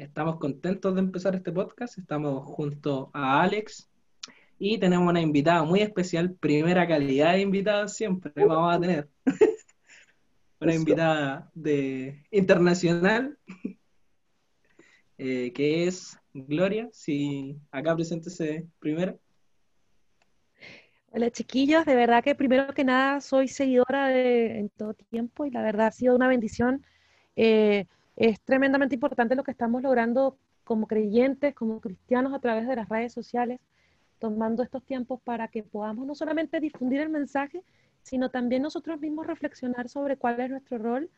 Estamos contentos de empezar este podcast. Estamos junto a Alex y tenemos una invitada muy especial, primera calidad de invitada siempre vamos a tener. una invitada de internacional eh, que es Gloria. Si acá preséntese primero. Hola chiquillos, de verdad que primero que nada soy seguidora de, en todo tiempo y la verdad ha sido una bendición. Eh, es tremendamente importante lo que estamos logrando como creyentes, como cristianos a través de las redes sociales, tomando estos tiempos para que podamos no solamente difundir el mensaje, sino también nosotros mismos reflexionar sobre cuál es nuestro rol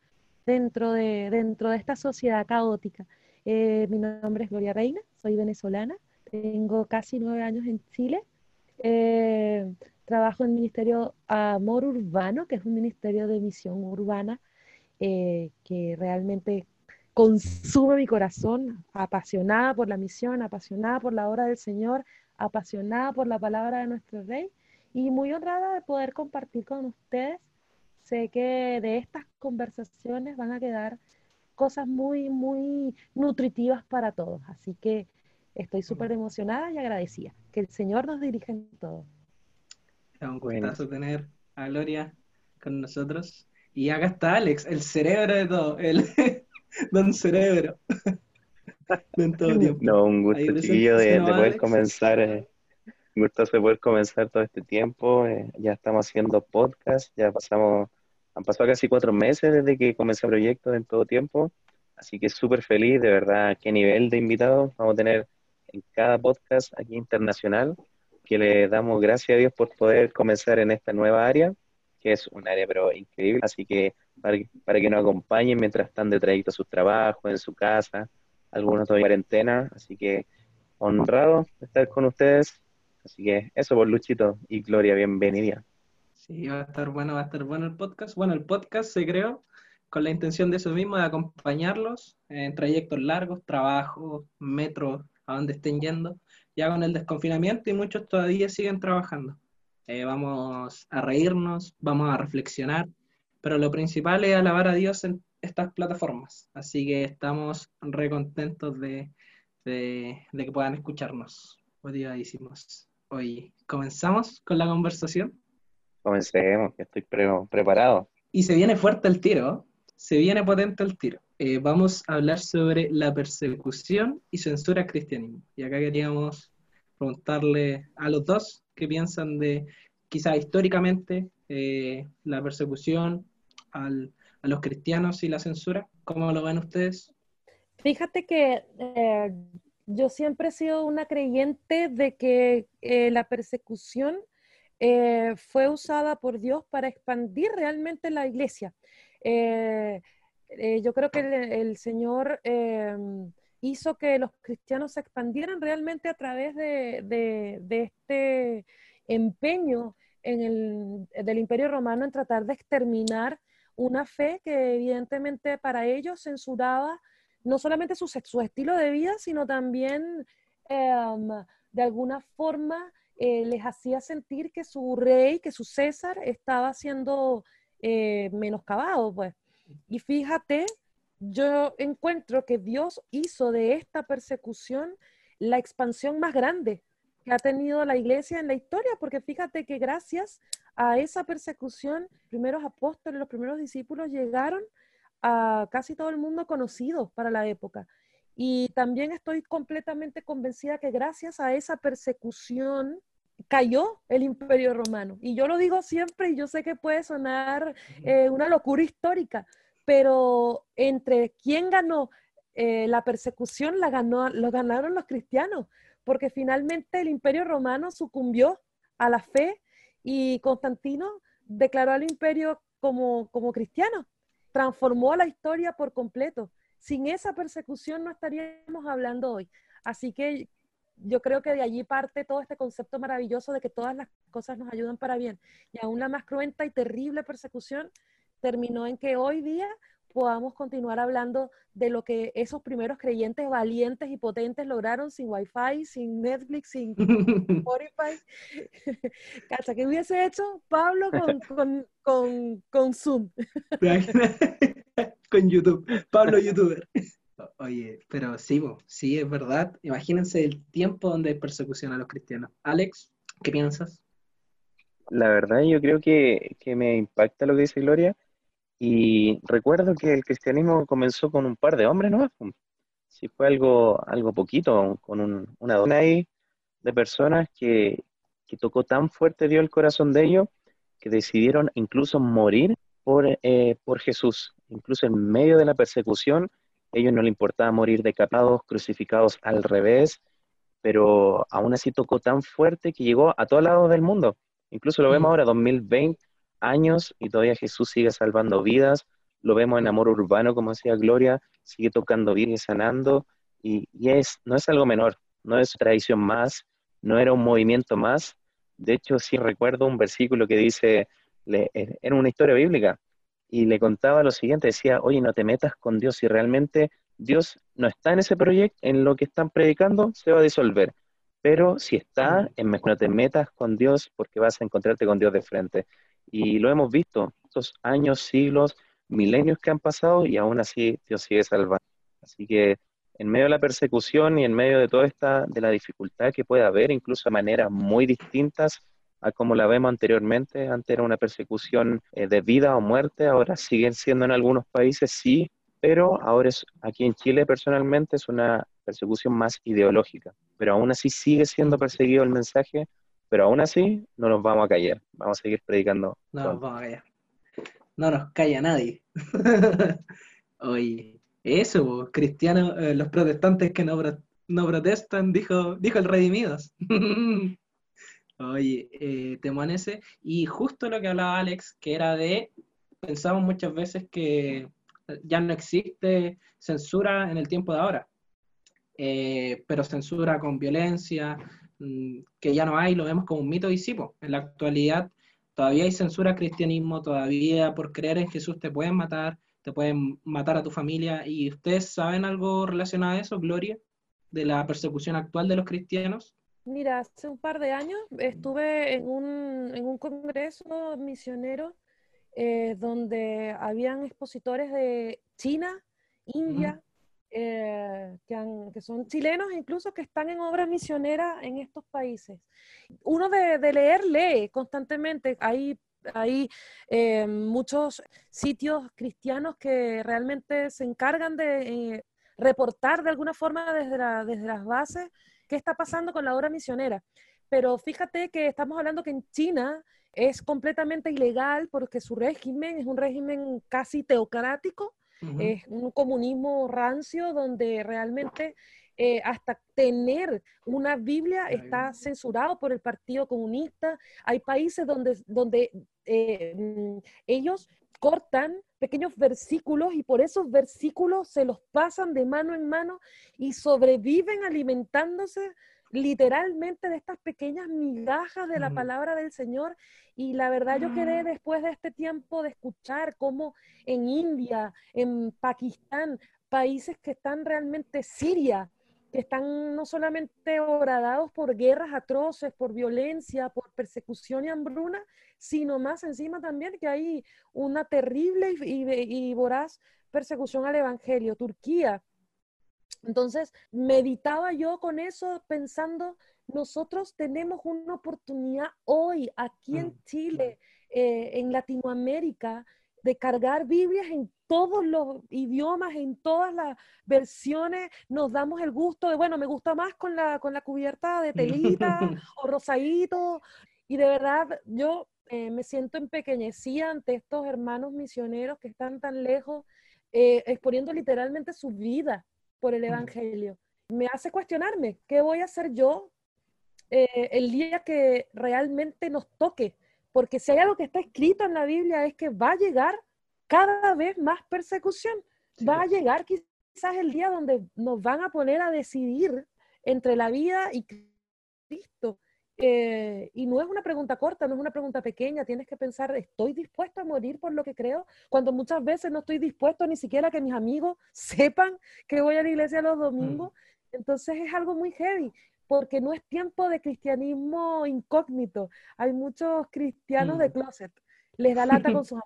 dentro de, dentro de esta sociedad caótica. Eh, mi nombre es Gloria Reina, soy venezolana, tengo casi nueve años en Chile eh, trabajo en el Ministerio Amor Urbano, que es un ministerio de misión urbana eh, que realmente consume mi corazón, apasionada por la misión, apasionada por la obra del Señor, apasionada por la palabra de nuestro Rey y muy honrada de poder compartir con ustedes. Sé que de estas conversaciones van a quedar cosas muy, muy nutritivas para todos. Así que Estoy súper emocionada y agradecida. Que el Señor nos dirija en todo. Es un gustazo tener a Gloria con nosotros. Y acá está Alex, el cerebro de todo, el don cerebro. No, un gusto chiquillo de, poder comenzar, eh, un gusto de poder comenzar todo este tiempo. Eh, ya estamos haciendo podcast, ya pasamos, han pasado casi cuatro meses desde que comencé el proyecto en todo tiempo. Así que súper feliz, de verdad, qué nivel de invitados vamos a tener en cada podcast aquí internacional, que le damos gracias a Dios por poder comenzar en esta nueva área, que es un área pero increíble, así que para, que nos acompañen mientras están de trayecto a sus trabajos, en su casa, algunos todavía en cuarentena, así que honrado estar con ustedes, así que eso por Luchito y Gloria, bienvenida. Sí, va a estar bueno, va a estar bueno el podcast. Bueno, el podcast se creó con la intención de eso mismo, de acompañarlos en trayectos largos, trabajos, metros, a donde estén yendo, ya con el desconfinamiento y muchos todavía siguen trabajando. Eh, vamos a reírnos, vamos a reflexionar, pero lo principal es alabar a Dios en estas plataformas. Así que estamos recontentos de, de, de que puedan escucharnos. Motivadísimos. Hoy comenzamos con la conversación. Comencemos, que estoy preparado. Y se viene fuerte el tiro, se viene potente el tiro. Eh, vamos a hablar sobre la persecución y censura al cristianismo. Y acá queríamos preguntarle a los dos qué piensan de quizás históricamente eh, la persecución a los cristianos y la censura. ¿Cómo lo ven ustedes? Fíjate que eh, yo siempre he sido una creyente de que la persecución fue usada por Dios para expandir realmente la iglesia. Eh, yo creo que el, Señor em, hizo que los cristianos se expandieran realmente a través de, este empeño en del Imperio Romano en tratar de exterminar una fe que evidentemente para ellos censuraba no solamente su, estilo de vida, sino también em, de alguna forma eh, les hacía sentir que su rey, que su César estaba siendo eh, menoscabado, pues. Y fíjate, yo encuentro que Dios hizo de esta persecución la expansión más grande que ha tenido la iglesia en la historia, porque fíjate que gracias a esa persecución, los primeros apóstoles, los primeros discípulos llegaron a casi todo el mundo conocido para la época. Y también estoy completamente convencida que gracias a esa persecución cayó el imperio romano. Y yo lo digo siempre y yo sé que puede sonar eh, una locura histórica, pero entre quién ganó eh, la persecución, la ganó, lo ganaron los cristianos, porque finalmente el imperio romano sucumbió a la fe y Constantino declaró al imperio como, como cristiano, transformó la historia por completo. Sin esa persecución no estaríamos hablando hoy. Así que yo creo que de allí parte todo este concepto maravilloso de que todas las cosas nos ayudan para bien. Y aún la más cruenta y terrible persecución terminó en que hoy día podamos continuar hablando de lo que esos primeros creyentes valientes y potentes lograron sin Wi-Fi, sin Netflix, sin Spotify. Cacha, ¿qué hubiese hecho Pablo con, con, con, Zoom? con YouTube, Pablo YouTuber. Oye, pero sí, sí, es verdad. Imagínense el tiempo donde hay persecución a los cristianos. Alex, ¿qué piensas? La verdad, yo creo que, me impacta lo que dice Gloria. Y recuerdo que el cristianismo comenzó con un par de hombres, ¿no? Sí, fue algo, algo poquito, con una dona ahí de personas que, que tocó tan fuerte dio el corazón de ellos que decidieron incluso morir por, eh, por Jesús. Incluso en medio de la persecución, ellos no le importaba morir decapitados, crucificados al revés, pero aún así tocó tan fuerte que llegó a todos lados del mundo. Incluso lo vemos ahora, 2020 años, y todavía Jesús sigue salvando vidas. Lo vemos en Amor Urbano, como decía Gloria, sigue tocando bien y sanando. Y, es, no es algo menor, no es tradición más, no era un movimiento más. De hecho, sí recuerdo un versículo que dice, le, era una historia bíblica, y le contaba lo siguiente, decía, oye, no te metas con Dios, si realmente Dios no está en ese proyecto, en lo que están predicando, se va a disolver. Pero si está, en no te metas con Dios porque vas a encontrarte con Dios de frente. Y lo hemos visto, estos años, siglos, milenios que han pasado y aún así Dios sigue salvando. Así que en medio de la persecución y en medio de toda esta, de la dificultad que puede haber, incluso de maneras muy distintas, a como la vemos anteriormente, antes era una persecución eh, de vida o muerte, ahora siguen siendo en algunos países, sí, pero ahora es, aquí en Chile personalmente es una persecución más ideológica, pero aún así sigue siendo perseguido el mensaje, pero aún así no nos vamos a callar, vamos a seguir predicando. No nos vamos a callar. No nos calla nadie. Oye, eso, cristianos, eh, los protestantes que no, no protestan, dijo, dijo el Redimidos. Oye, eh, te amanece. Y justo lo que hablaba Alex, que era de, pensamos muchas veces que ya no existe censura en el tiempo de ahora, eh, pero censura con violencia, que ya no hay, lo vemos como un mito disipo. En la actualidad todavía hay censura al cristianismo, todavía por creer en Jesús te pueden matar, te pueden matar a tu familia. ¿Y ustedes saben algo relacionado a eso, Gloria, de la persecución actual de los cristianos? Mira, hace un par de años estuve en un, en un congreso misionero eh, donde habían expositores de China, India, eh, que, que, son chilenos incluso que están en obras misioneras en estos países. Uno de, de leer lee constantemente. Hay, hay eh, muchos sitios cristianos que realmente se encargan de reportar de alguna forma desde, la, desde las bases qué está pasando con la obra misionera. Pero fíjate que estamos hablando que en China es completamente ilegal porque su régimen es un régimen casi teocrático, es un comunismo rancio donde realmente eh, hasta tener una Biblia está censurado por el Partido Comunista. Hay países donde, donde eh, mm, ellos cortan pequeños versículos y por esos versículos se los pasan de mano en mano y sobreviven alimentándose literalmente de estas pequeñas migajas de la palabra del Señor. Y la verdad yo quedé después de este tiempo de escuchar cómo en India, en Pakistán, países que están realmente Siria, que están no solamente horadados por guerras atroces, por violencia, por persecución y hambruna, sino más encima también que hay una terrible y, voraz persecución al Evangelio. Turquía. Entonces, meditaba yo con eso pensando, nosotros tenemos una oportunidad hoy aquí en mm, Chile, eh, en Latinoamérica, de cargar Biblias en todos los idiomas, en todas las versiones, nos damos el gusto de, bueno, me gusta más con la, con la cubierta de telita o rosadito. Y de verdad, yo eh, me siento empequeñecida ante estos hermanos misioneros que están tan lejos, eh, exponiendo literalmente su vida por el Evangelio. Me hace cuestionarme, ¿qué voy a hacer yo eh, el día que realmente nos toque? Porque si hay algo que está escrito en la Biblia es que va a llegar cada vez más persecución. Va a llegar quizás el día donde nos van a poner a decidir entre la vida y Cristo. Eh, y no es una pregunta corta, no es una pregunta pequeña, tienes que pensar, ¿estoy dispuesto a morir por lo que creo? Cuando muchas veces no estoy dispuesto ni siquiera que mis amigos sepan que voy a la iglesia los domingos. Mm. Entonces es algo muy heavy, porque no es tiempo de cristianismo incógnito. Hay muchos cristianos de mm. closet, les da lata con sus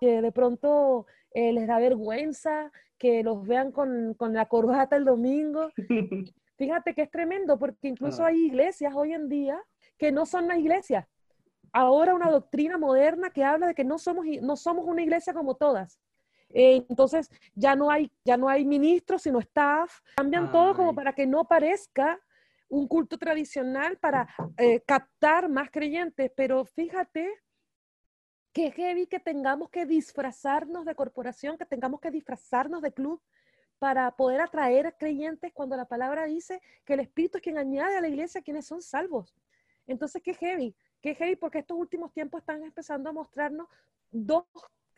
que de pronto eh, les da vergüenza que los vean con, con la corbata el domingo. Fíjate que es tremendo porque incluso ah. hay iglesias hoy en día que no son las iglesias. Ahora una doctrina moderna que habla de que no somos, no somos una iglesia como todas. Eh, entonces ya no hay ya no hay ministros sino staff cambian todo como para que no parezca un culto tradicional para eh, captar más creyentes pero fíjate que heavy que tengamos que disfrazarnos de corporación que tengamos que disfrazarnos de club para poder atraer creyentes cuando la palabra dice que el Espíritu es quien añade a la iglesia quienes son salvos. Entonces, qué heavy, qué heavy porque estos últimos tiempos están empezando a mostrarnos dos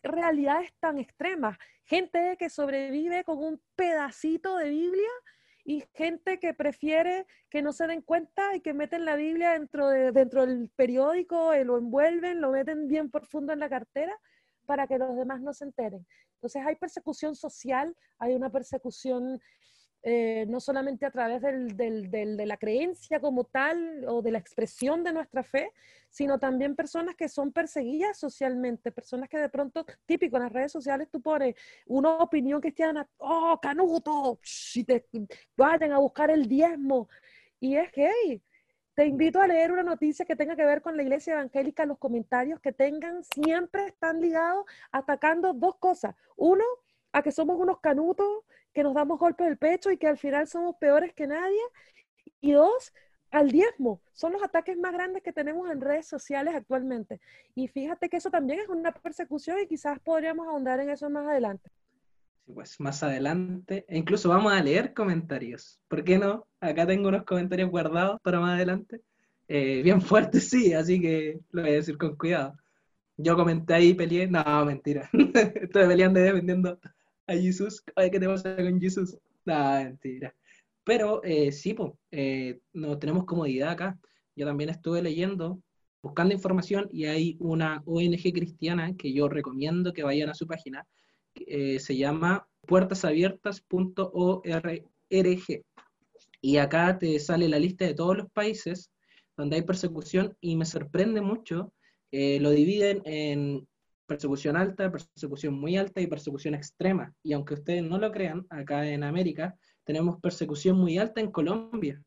realidades tan extremas. Gente que sobrevive con un pedacito de Biblia y gente que prefiere que no se den cuenta y que meten la Biblia dentro, de, dentro del periódico, eh, lo envuelven, lo meten bien profundo en la cartera para que los demás no se enteren. Entonces hay persecución social, hay una persecución eh, no solamente a través de la creencia como tal o de la expresión de nuestra fe, sino también personas que son perseguidas socialmente, personas que de pronto, típico en las redes sociales, tú pones una opinión cristiana, oh, canuto, si te vayan a buscar el diezmo. Y es que, hey, te invito a leer una noticia que tenga que ver con la iglesia evangélica, los comentarios que tengan siempre están ligados atacando dos cosas. Uno, a que somos unos canutos, que nos damos golpes del pecho y que al final somos peores que nadie. Y dos, al diezmo. Son los ataques más grandes que tenemos en redes sociales actualmente. Y fíjate que eso también es una persecución y quizás podríamos ahondar en eso más adelante. Pues más adelante, e incluso vamos a leer comentarios. ¿Por qué no? Acá tengo unos comentarios guardados para más adelante. Eh, bien fuertes, sí, así que lo voy a decir con cuidado. Yo comenté ahí, peleé, no, mentira. Estoy peleando y defendiendo a Jesús. Ay, ¿qué te pasa con Jesús? No, mentira. Pero eh, sí, pues, no tenemos comodidad acá. Yo también estuve leyendo, buscando información y hay una ONG cristiana que yo recomiendo que vayan a su página. Eh, se llama puertasabiertas.org. Y acá te sale la lista de todos los países donde hay persecución y me sorprende mucho, lo dividen en persecución alta, persecución muy alta y persecución extrema. Y aunque ustedes no lo crean, acá en América tenemos persecución muy alta en Colombia.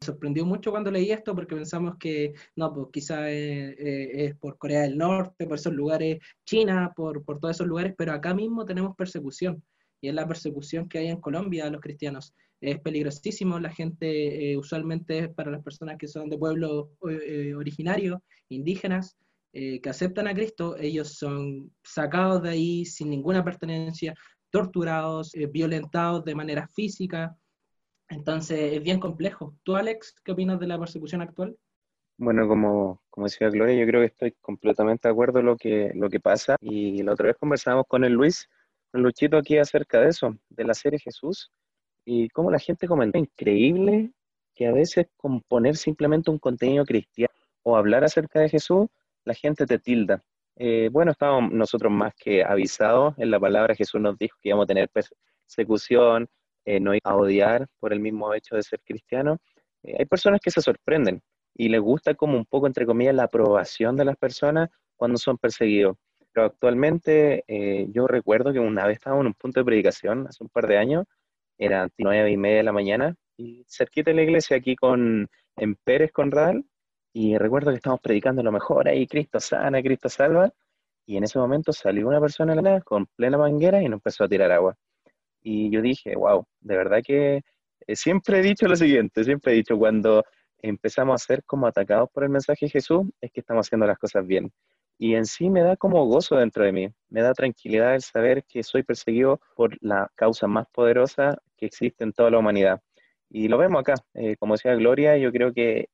Sorprendió mucho cuando leí esto porque pensamos que no, pues quizá es, es, por Corea del Norte, por esos lugares, China, por, por todos esos lugares, pero acá mismo tenemos persecución. Y es la persecución que hay en Colombia a los cristianos. Es peligrosísimo, la gente eh, usualmente para las personas que son de pueblos eh, originarios, indígenas, eh, que aceptan a Cristo, ellos son sacados de ahí sin ninguna pertenencia, torturados, eh, violentados de manera física. Entonces es bien complejo. ¿Tú, Alex, qué opinas de la persecución actual? Bueno, como, como decía Gloria, yo creo que estoy completamente de acuerdo en lo que, lo que pasa. Y la otra vez conversábamos con el Luis, con Luchito aquí acerca de eso, de la serie Jesús, y cómo la gente comenta, increíble que a veces componer simplemente un contenido cristiano o hablar acerca de Jesús la gente te tilda. Eh, bueno, estábamos nosotros más que avisados en la palabra. Jesús nos dijo que íbamos a tener persecución, eh, no a odiar por el mismo hecho de ser cristiano. Eh, hay personas que se sorprenden y les gusta como un poco, entre comillas, la aprobación de las personas cuando son perseguidos. Pero actualmente yo recuerdo que una vez estábamos en un punto de predicación, hace un par de años, eran nueve y media de la mañana, y cerquita de la iglesia aquí con, en Pérez con Radal, y recuerdo que estábamos predicando lo mejor ahí, Cristo sana, Cristo salva. Y en ese momento salió una persona con plena manguera y nos empezó a tirar agua. Y yo dije, wow, de verdad que eh, siempre he dicho lo siguiente, siempre he dicho, cuando empezamos a ser como atacados por el mensaje de Jesús, es que estamos haciendo las cosas bien. Y en sí me da como gozo dentro de mí, me da tranquilidad el saber que soy perseguido por la causa más poderosa que existe en toda la humanidad. Y lo vemos acá, eh, como decía Gloria, yo creo que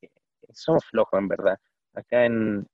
somos flojos en verdad. Acá en,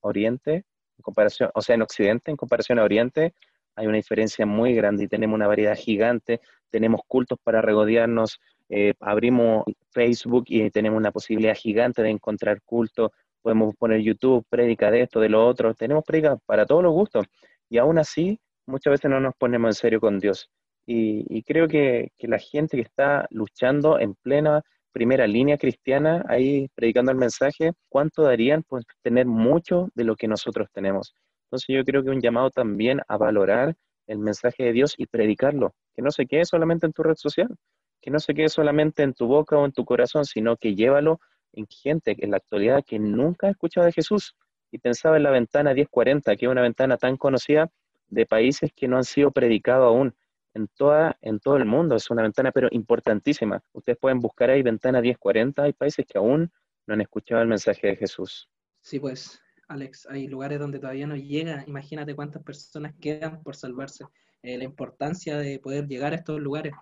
Oriente, en comparación, o sea, en Occidente, en comparación a Oriente, hay una diferencia muy grande y tenemos una variedad gigante, tenemos cultos para regodearnos, eh, abrimos Facebook y tenemos una posibilidad gigante de encontrar cultos, podemos poner YouTube, prédica de esto, de lo otro, tenemos prédica para todos los gustos y aún así muchas veces no nos ponemos en serio con Dios. Y, creo que, que, la gente que está luchando en plena primera línea cristiana ahí predicando el mensaje, ¿cuánto darían por tener mucho de lo que nosotros tenemos? Entonces yo creo que un llamado también a valorar el mensaje de Dios y predicarlo, que no se quede solamente en tu red social, que no se quede solamente en tu boca o en tu corazón, sino que llévalo en gente en la actualidad que nunca ha escuchado de Jesús. Y pensaba en la ventana 1040, que es una ventana tan conocida de países que no han sido predicados aún en, toda, en todo el mundo. Es una ventana, pero importantísima. Ustedes pueden buscar ahí ventana 1040. Hay países que aún no han escuchado el mensaje de Jesús. Sí, pues, Alex, hay lugares donde todavía no llega. Imagínate cuántas personas quedan por salvarse. Eh, la importancia de poder llegar a estos lugares.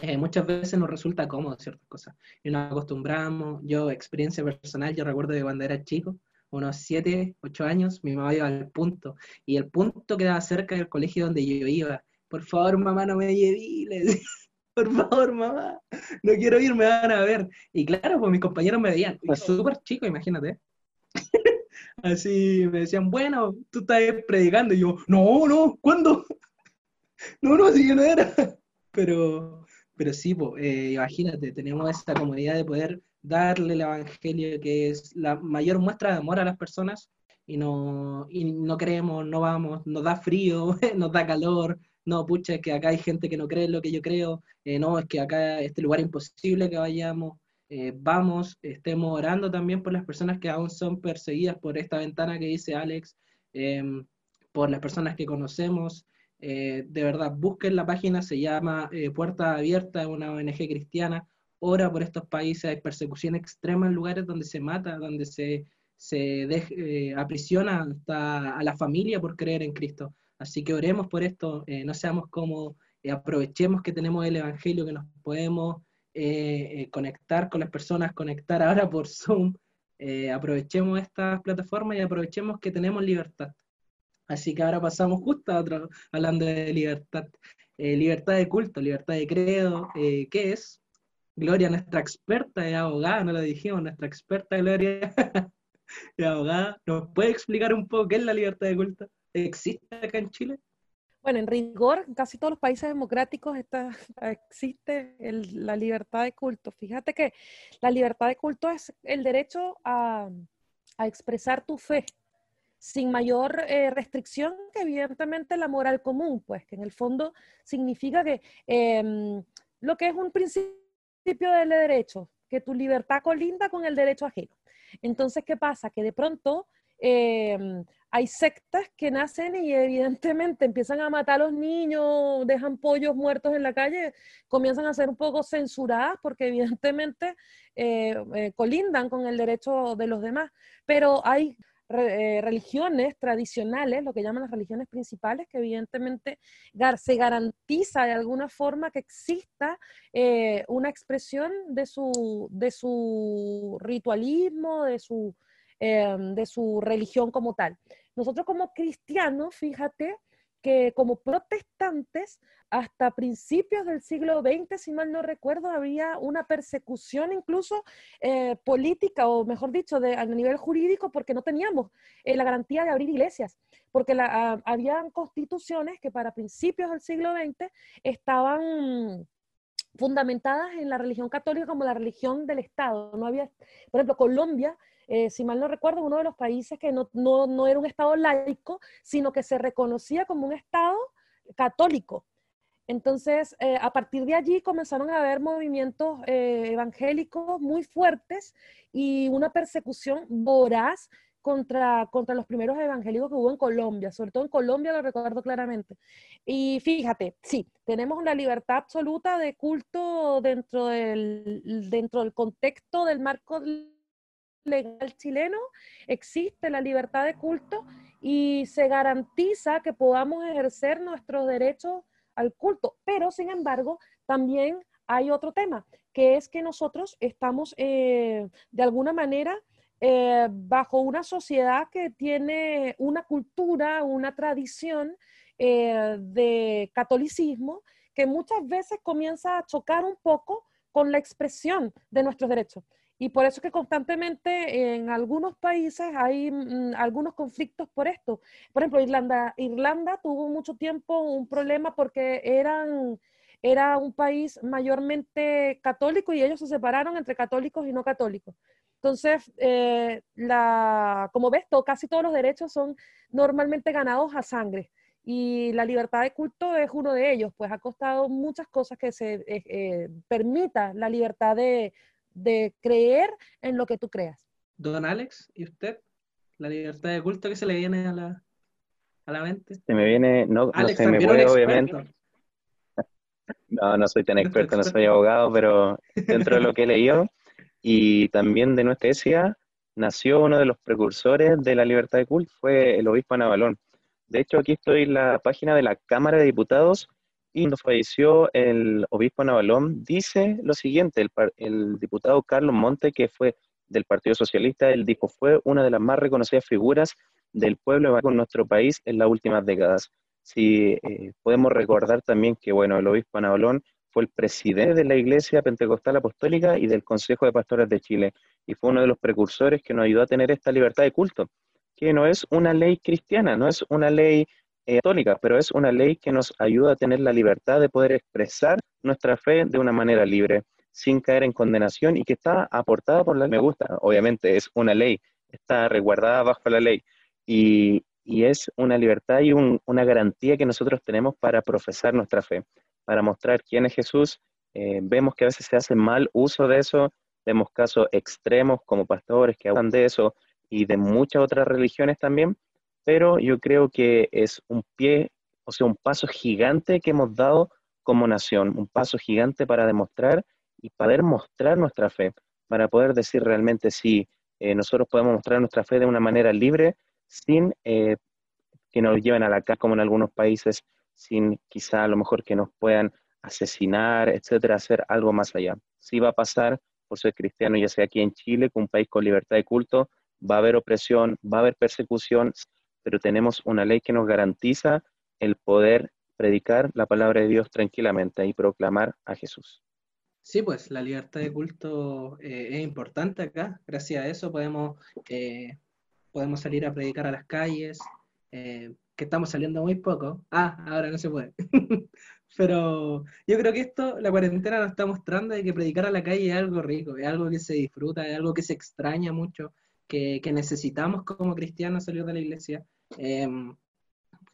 Eh, muchas veces nos resulta cómodo ciertas cosas. Y nos acostumbramos. Yo, experiencia personal, yo recuerdo de cuando era chico, unos 7, 8 años, mi mamá iba al punto. Y el punto quedaba cerca del colegio donde yo iba. Por favor, mamá, no me lleves. Por favor, mamá, no quiero ir, me van a ver. Y claro, pues mis compañeros me veían. Súper chico, imagínate. Así me decían, bueno, tú estás predicando. Y yo, no, no, ¿cuándo? no, no, así que no era. Pero, pero sí, pues, imagínate, tenemos esta comodidad de poder darle el evangelio, que es la mayor muestra de amor a las personas, y no, y no creemos, no vamos, nos da frío, nos da calor, no, pucha, es que acá hay gente que no cree lo que yo creo, eh, no, es que acá este lugar es imposible que vayamos, eh, vamos, estemos orando también por las personas que aún son perseguidas por esta ventana que dice Alex, em, por las personas que conocemos. Eh, de verdad, busquen la página, se llama eh, Puerta Abierta, una ONG cristiana. Ora por estos países, hay persecución extrema en lugares donde se mata, donde se, se aprisiona hasta a la familia por creer en Cristo. Así que oremos por esto, no seamos como, aprovechemos que tenemos el Evangelio, que nos podemos eh, eh, conectar con las personas, conectar ahora por Zoom. Eh, aprovechemos estas plataformas y aprovechemos que tenemos libertad. Así que ahora pasamos justo a otro, hablando de libertad. libertad de culto, libertad de credo, ¿qué es? Gloria, nuestra experta de abogada, no lo dijimos, nuestra experta Gloria de abogada, ¿nos puede explicar un poco qué es la libertad de culto? ¿Existe acá en Chile? Bueno, en rigor, en casi todos los países democráticos está, existe la libertad de culto. Fíjate que la libertad de culto es el derecho a, expresar tu fe sin mayor eh, restricción que evidentemente la moral común, pues que en el fondo significa que em, lo que es un principio del derecho, que tu libertad colinda con el derecho ajeno. Entonces, ¿qué pasa? Que de pronto em, hay sectas que nacen y evidentemente empiezan a matar a los niños, dejan pollos muertos en la calle, comienzan a ser un poco censuradas porque evidentemente eh, eh, colindan con el derecho de los demás. Pero hay eh, religiones tradicionales, lo que llaman las religiones principales, que evidentemente se garantiza de alguna forma que exista una expresión de su, de su ritualismo, de su Em, de su religión como tal. Nosotros como cristianos, fíjate que como protestantes, hasta principios del siglo XX, si mal no recuerdo, había una persecución incluso eh, política, o mejor dicho, de, a nivel jurídico, porque no teníamos eh, la garantía de abrir iglesias, porque la, ah, habían constituciones que para principios del siglo XX estaban fundamentadas en la religión católica como la religión del Estado. No había, por ejemplo, Colombia eh, si mal no recuerdo, uno de los países que no, era un Estado laico, sino que se reconocía como un Estado católico. Entonces, eh, a partir de allí comenzaron a haber movimientos eh, evangélicos muy fuertes y una persecución voraz contra, contra los primeros evangélicos que hubo en Colombia, sobre todo en Colombia lo recuerdo claramente. Y fíjate, sí, tenemos la libertad absoluta de culto dentro del, dentro del contexto del marco legal chileno existe la libertad de culto y se garantiza que podamos ejercer nuestros derechos al culto. Pero, sin embargo, también hay otro tema, que es que nosotros estamos eh, de alguna manera eh, bajo una sociedad que tiene una cultura, una tradición eh, de catolicismo que muchas veces comienza a chocar un poco con la expresión de nuestros derechos. Y por eso que constantemente en algunos países hay mm, algunos conflictos por esto. Por ejemplo, Irlanda, Irlanda tuvo mucho tiempo un problema porque eran, era un país mayormente católico y ellos se separaron entre católicos y no católicos. Entonces, eh, la, como ves, casi todos los derechos son normalmente ganados a sangre. y la libertad de culto es uno de ellos, pues ha costado muchas cosas que se eh, eh, permita la libertad de, de, creer en lo que tú creas. Don Alex, ¿y usted? ¿La libertad de culto que se le viene a la, a la mente? Se me viene, no, no se me puede, obviamente. No, no soy tan experto, no soy abogado, pero dentro de lo que he leído y también de nuestra iglesia, nació uno de los precursores de la libertad de culto, fue el obispo Navalón. De hecho, aquí estoy en la página de la Cámara de Diputados y cuando falleció el obispo Navalón, dice lo siguiente, el, el diputado Carlos Monte, que fue del Partido Socialista, él dijo, fue una de las más reconocidas figuras del pueblo en nuestro país en las últimas décadas. Si eh, podemos recordar también que, bueno, el obispo Navalón fue el presidente de la Iglesia Pentecostal Apostólica y del Consejo de Pastores de Chile, y fue uno de los precursores que nos ayudó a tener esta libertad de culto, que no es una ley cristiana, no es una ley eh, católica, pero es una ley que nos ayuda a tener la libertad de poder expresar nuestra fe de una manera libre, sin caer en condenación y que está aportada por la ley. Me gusta, obviamente, es una ley, está resguardada bajo la ley y, y es una libertad y una garantía que nosotros tenemos para profesar nuestra fe para mostrar quién es Jesús. Eh, vemos que a veces se hace mal uso de eso, vemos casos extremos como pastores que hablan de eso y de muchas otras religiones también, pero yo creo que es un pie, o sea, un paso gigante que hemos dado como nación, un paso gigante para demostrar y poder mostrar nuestra fe, para poder decir realmente si eh, nosotros podemos mostrar nuestra fe de una manera libre, sin eh, que nos lleven a la cara como en algunos países sin quizá a lo mejor que nos puedan asesinar, etcétera, hacer algo más allá. Sí va a pasar por ser cristiano, ya sea aquí en Chile, un país con libertad de culto, va a haber opresión, va a haber persecución, pero tenemos una ley que nos garantiza el poder predicar la palabra de Dios tranquilamente y proclamar a Jesús. Sí, pues la libertad de culto eh, es importante acá. Gracias a eso podemos, eh, podemos salir a predicar a las calles, eh, que estamos saliendo muy poco. Ah, ahora no se puede. Pero yo creo que esto, la cuarentena nos está mostrando de que predicar a la calle es algo rico, es algo que se disfruta, es algo que se extraña mucho, que, necesitamos como cristianos salir de la iglesia, em,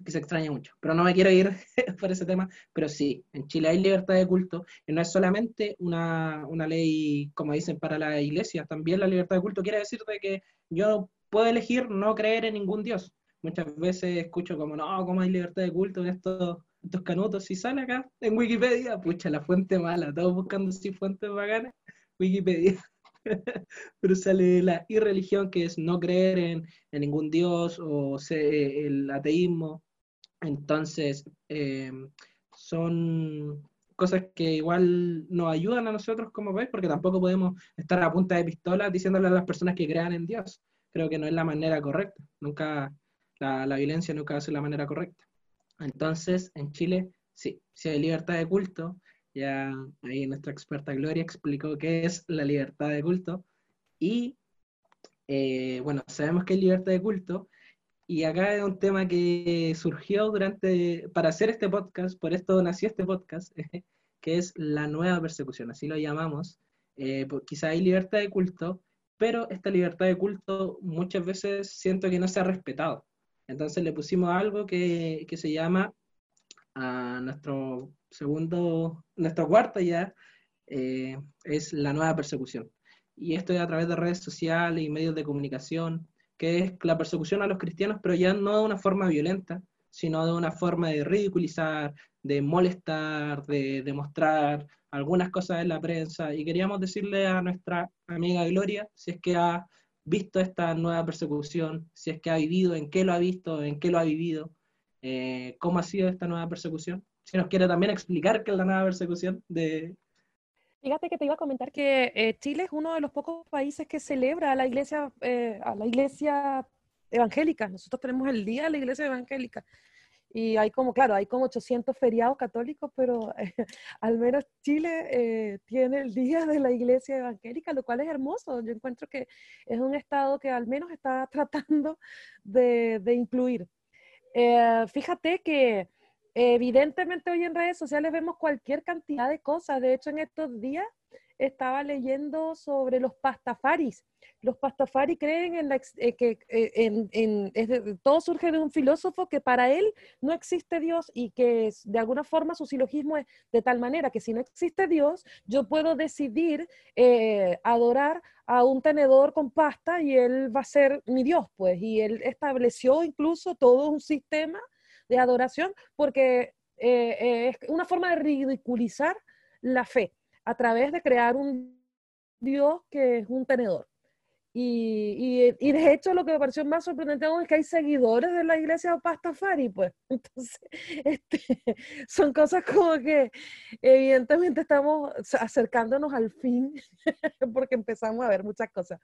que se extraña mucho. Pero no me quiero ir por ese tema, pero sí, en Chile hay libertad de culto, y no es solamente una, una ley, como dicen, para la iglesia, también la libertad de culto quiere decir de que yo puedo elegir no creer en ningún Dios muchas veces escucho como, no, ¿cómo hay libertad de culto en estos, estos canutos? Si sale acá en Wikipedia, pucha, la fuente mala, todos buscando si fuentes bacanas, Wikipedia. Pero sale la irreligión, que es no creer en, ningún dios o el ateísmo. Entonces, eh, son cosas que igual nos ayudan a nosotros como veis, porque tampoco podemos estar a punta de pistola diciéndole a las personas que crean en Dios. Creo que no es la manera correcta. Nunca la, violencia nunca va a ser la manera correcta. Entonces, en Chile, sí, sí hay libertad de culto. Ya ahí nuestra experta Gloria explicó qué es la libertad de culto. Y eh, bueno, sabemos que hay libertad de culto. Y acá es un tema que surgió durante, para hacer este podcast, por esto nació este podcast, que es la nueva persecución, así lo llamamos. Eh, quizá hay libertad de culto, pero esta libertad de culto muchas veces siento que no se ha respetado. Entonces le pusimos algo que, que se llama a nuestro segundo, nuestro cuarto ya, eh, es la nueva persecución. Y esto es a través de redes sociales y medios de comunicación, que es la persecución a los cristianos, pero ya no de una forma violenta, sino de una forma de ridiculizar, de molestar, de demostrar algunas cosas en la prensa. Y queríamos decirle a nuestra amiga Gloria, si es que ha visto esta nueva persecución, si es que ha vivido, en qué lo ha visto, en qué lo ha vivido, eh, cómo ha sido esta nueva persecución. Si nos quiere también explicar qué es la nueva persecución de... Fíjate que te iba a comentar que eh, Chile es uno de los pocos países que celebra a la iglesia, eh, a la iglesia evangélica. Nosotros tenemos el Día de la Iglesia Evangélica. Y hay como, claro, hay como 800 feriados católicos, pero eh, al menos Chile eh, tiene el Día de la Iglesia Evangélica, lo cual es hermoso. Yo encuentro que es un estado que al menos está tratando de, de incluir. Eh, fíjate que evidentemente hoy en redes sociales vemos cualquier cantidad de cosas. De hecho, en estos días estaba leyendo sobre los pastafaris. Los pastafari creen en la, eh, que eh, en, todo surge de un filósofo que para él no existe Dios y que de alguna forma su silogismo es de tal manera que si no existe Dios, yo puedo decidir eh, adorar a un tenedor con pasta y él va a ser mi Dios, pues. Y él estableció incluso todo un sistema de adoración porque es una forma de ridiculizar la fe a través de crear un Dios que es un tenedor. Y, y, de hecho lo que me pareció más sorprendente es que hay seguidores de la iglesia Pastafari, pues. Entonces, este, son cosas como que evidentemente estamos acercándonos al fin, porque empezamos a ver muchas cosas.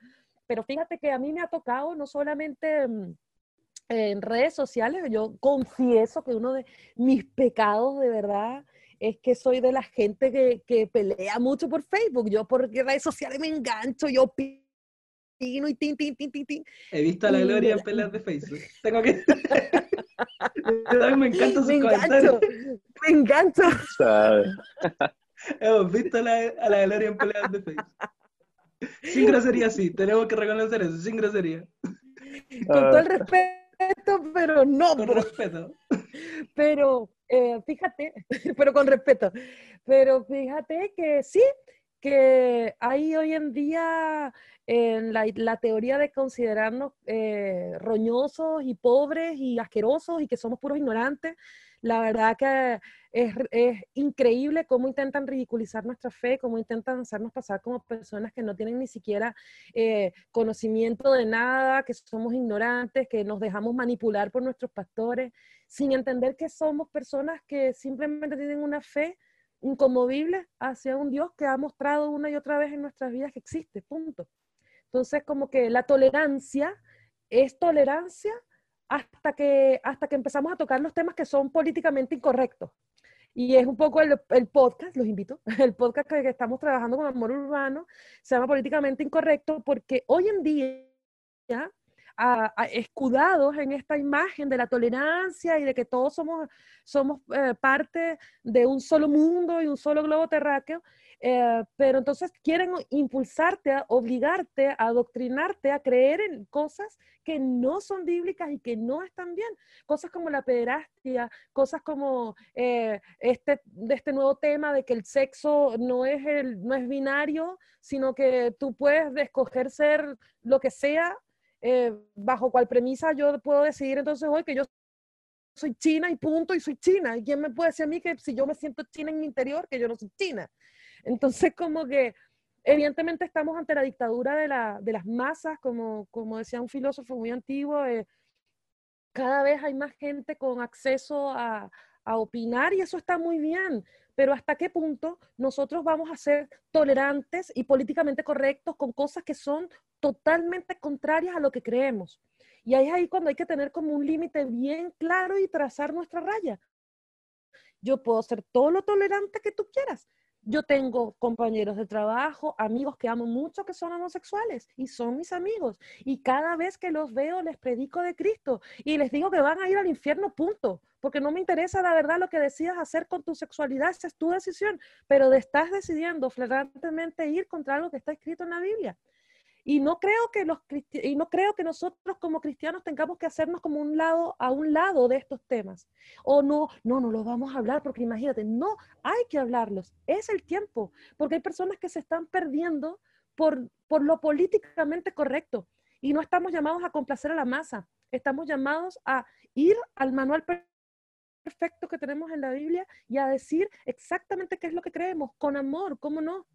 Pero fíjate que a mí me ha tocado no solamente mm, en redes sociales, yo confieso que uno de mis pecados de verdad es que soy de la gente que, que, pelea mucho por Facebook. Yo por redes sociales me engancho, yo opino y tin, tin, tin, tin, tin. He visto a la Gloria en peleas de Facebook. Tengo que... me encanta sus me comentarios. Me engancho. Hemos visto a la, a la Gloria en peleas de Facebook. Sin grosería, sí. Tenemos que reconocer eso, sin grosería. Con todo el respeto, pero no. Con respeto. Pero eh, fíjate, pero con respeto, pero fíjate que sí, que hay hoy en día en la, teoría de considerarnos eh, roñosos y pobres y asquerosos y que somos puros ignorantes, la verdad que es, es, increíble cómo intentan ridiculizar nuestra fe, cómo intentan hacernos pasar como personas que no tienen ni siquiera eh, conocimiento de nada, que somos ignorantes, que nos dejamos manipular por nuestros pastores, sin entender que somos personas que simplemente tienen una fe inconmovible hacia un Dios que ha mostrado una y otra vez en nuestras vidas que existe, punto. Entonces, como que la tolerancia es tolerancia hasta que, hasta que empezamos a tocar los temas que son políticamente incorrectos. Y es un poco el, el podcast, los invito, el podcast que, que, estamos trabajando con Amor Urbano, se llama Políticamente Incorrecto, porque hoy en día, a, escudados en esta imagen de la tolerancia y de que todos somos, somos eh, parte de un solo mundo y un solo globo terráqueo, eh, pero entonces quieren impulsarte, a obligarte, a adoctrinarte, a creer en cosas que no son bíblicas y que no están bien. Cosas como la pederastia, cosas como eh, este, este nuevo tema de que el sexo no es, el, no es binario, sino que tú puedes escoger ser lo que sea, eh, bajo cual premisa yo puedo decidir entonces hoy que yo soy china y punto y soy china. ¿Y quién me puede decir a mí que si yo me siento china en mi interior, que yo no soy china? Entonces, como que evidentemente estamos ante la dictadura de, la, de las masas, como, como decía un filósofo muy antiguo, eh, cada vez hay más gente con acceso a, a opinar y eso está muy bien, pero ¿hasta qué punto nosotros vamos a ser tolerantes y políticamente correctos con cosas que son totalmente contrarias a lo que creemos? Y ahí es ahí cuando hay que tener como un límite bien claro y trazar nuestra raya. Yo puedo ser todo lo tolerante que tú quieras, yo tengo compañeros de trabajo, amigos que amo mucho que son homosexuales y son mis amigos. Y cada vez que los veo les predico de Cristo y les digo que van a ir al infierno, punto. Porque no me interesa la verdad lo que decidas hacer con tu sexualidad, esa es tu decisión. Pero estás decidiendo flagrantemente ir contra algo que está escrito en la Biblia. Y no creo que los y no creo que nosotros como cristianos tengamos que hacernos como un lado a un lado de estos temas. O no, no, no los vamos a hablar porque imagínate, no, hay que hablarlos. Es el tiempo, porque hay personas que se están perdiendo por, por lo políticamente correcto. Y no estamos llamados a complacer a la masa, estamos llamados a ir al manual perfecto que tenemos en la Biblia y a decir exactamente qué es lo que creemos, con amor, ¿cómo no?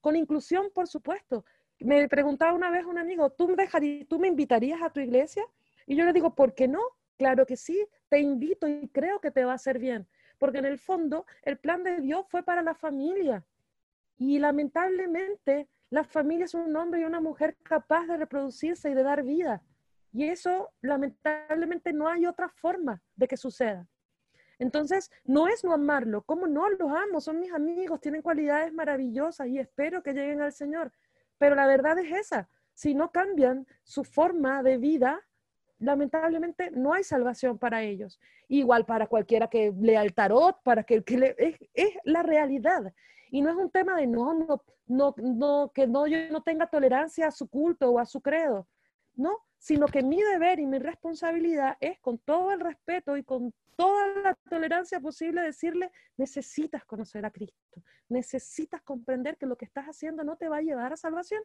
Con inclusión, por supuesto, me preguntaba una vez un amigo, ¿tú me, dejarías, ¿tú me invitarías a tu iglesia? Y yo le digo, ¿por qué no? Claro que sí, te invito y creo que te va a hacer bien, porque en el fondo el plan de Dios fue para la familia. Y lamentablemente la familia es un hombre y una mujer capaz de reproducirse y de dar vida. Y eso lamentablemente no hay otra forma de que suceda. Entonces, no es no amarlo, ¿cómo no los amo? Son mis amigos, tienen cualidades maravillosas y espero que lleguen al Señor. Pero la verdad es esa, si no cambian su forma de vida, lamentablemente no hay salvación para ellos. Igual para cualquiera que lea el tarot, para que, que le, es, la realidad. Y no es un tema de no, no, no, que no, yo no tenga tolerancia a su culto o a su credo, no, sino que mi deber y mi responsabilidad es con todo el respeto y con toda la tolerancia posible decirle, necesitas conocer a Cristo, necesitas comprender que lo que estás haciendo no te va a llevar a salvación.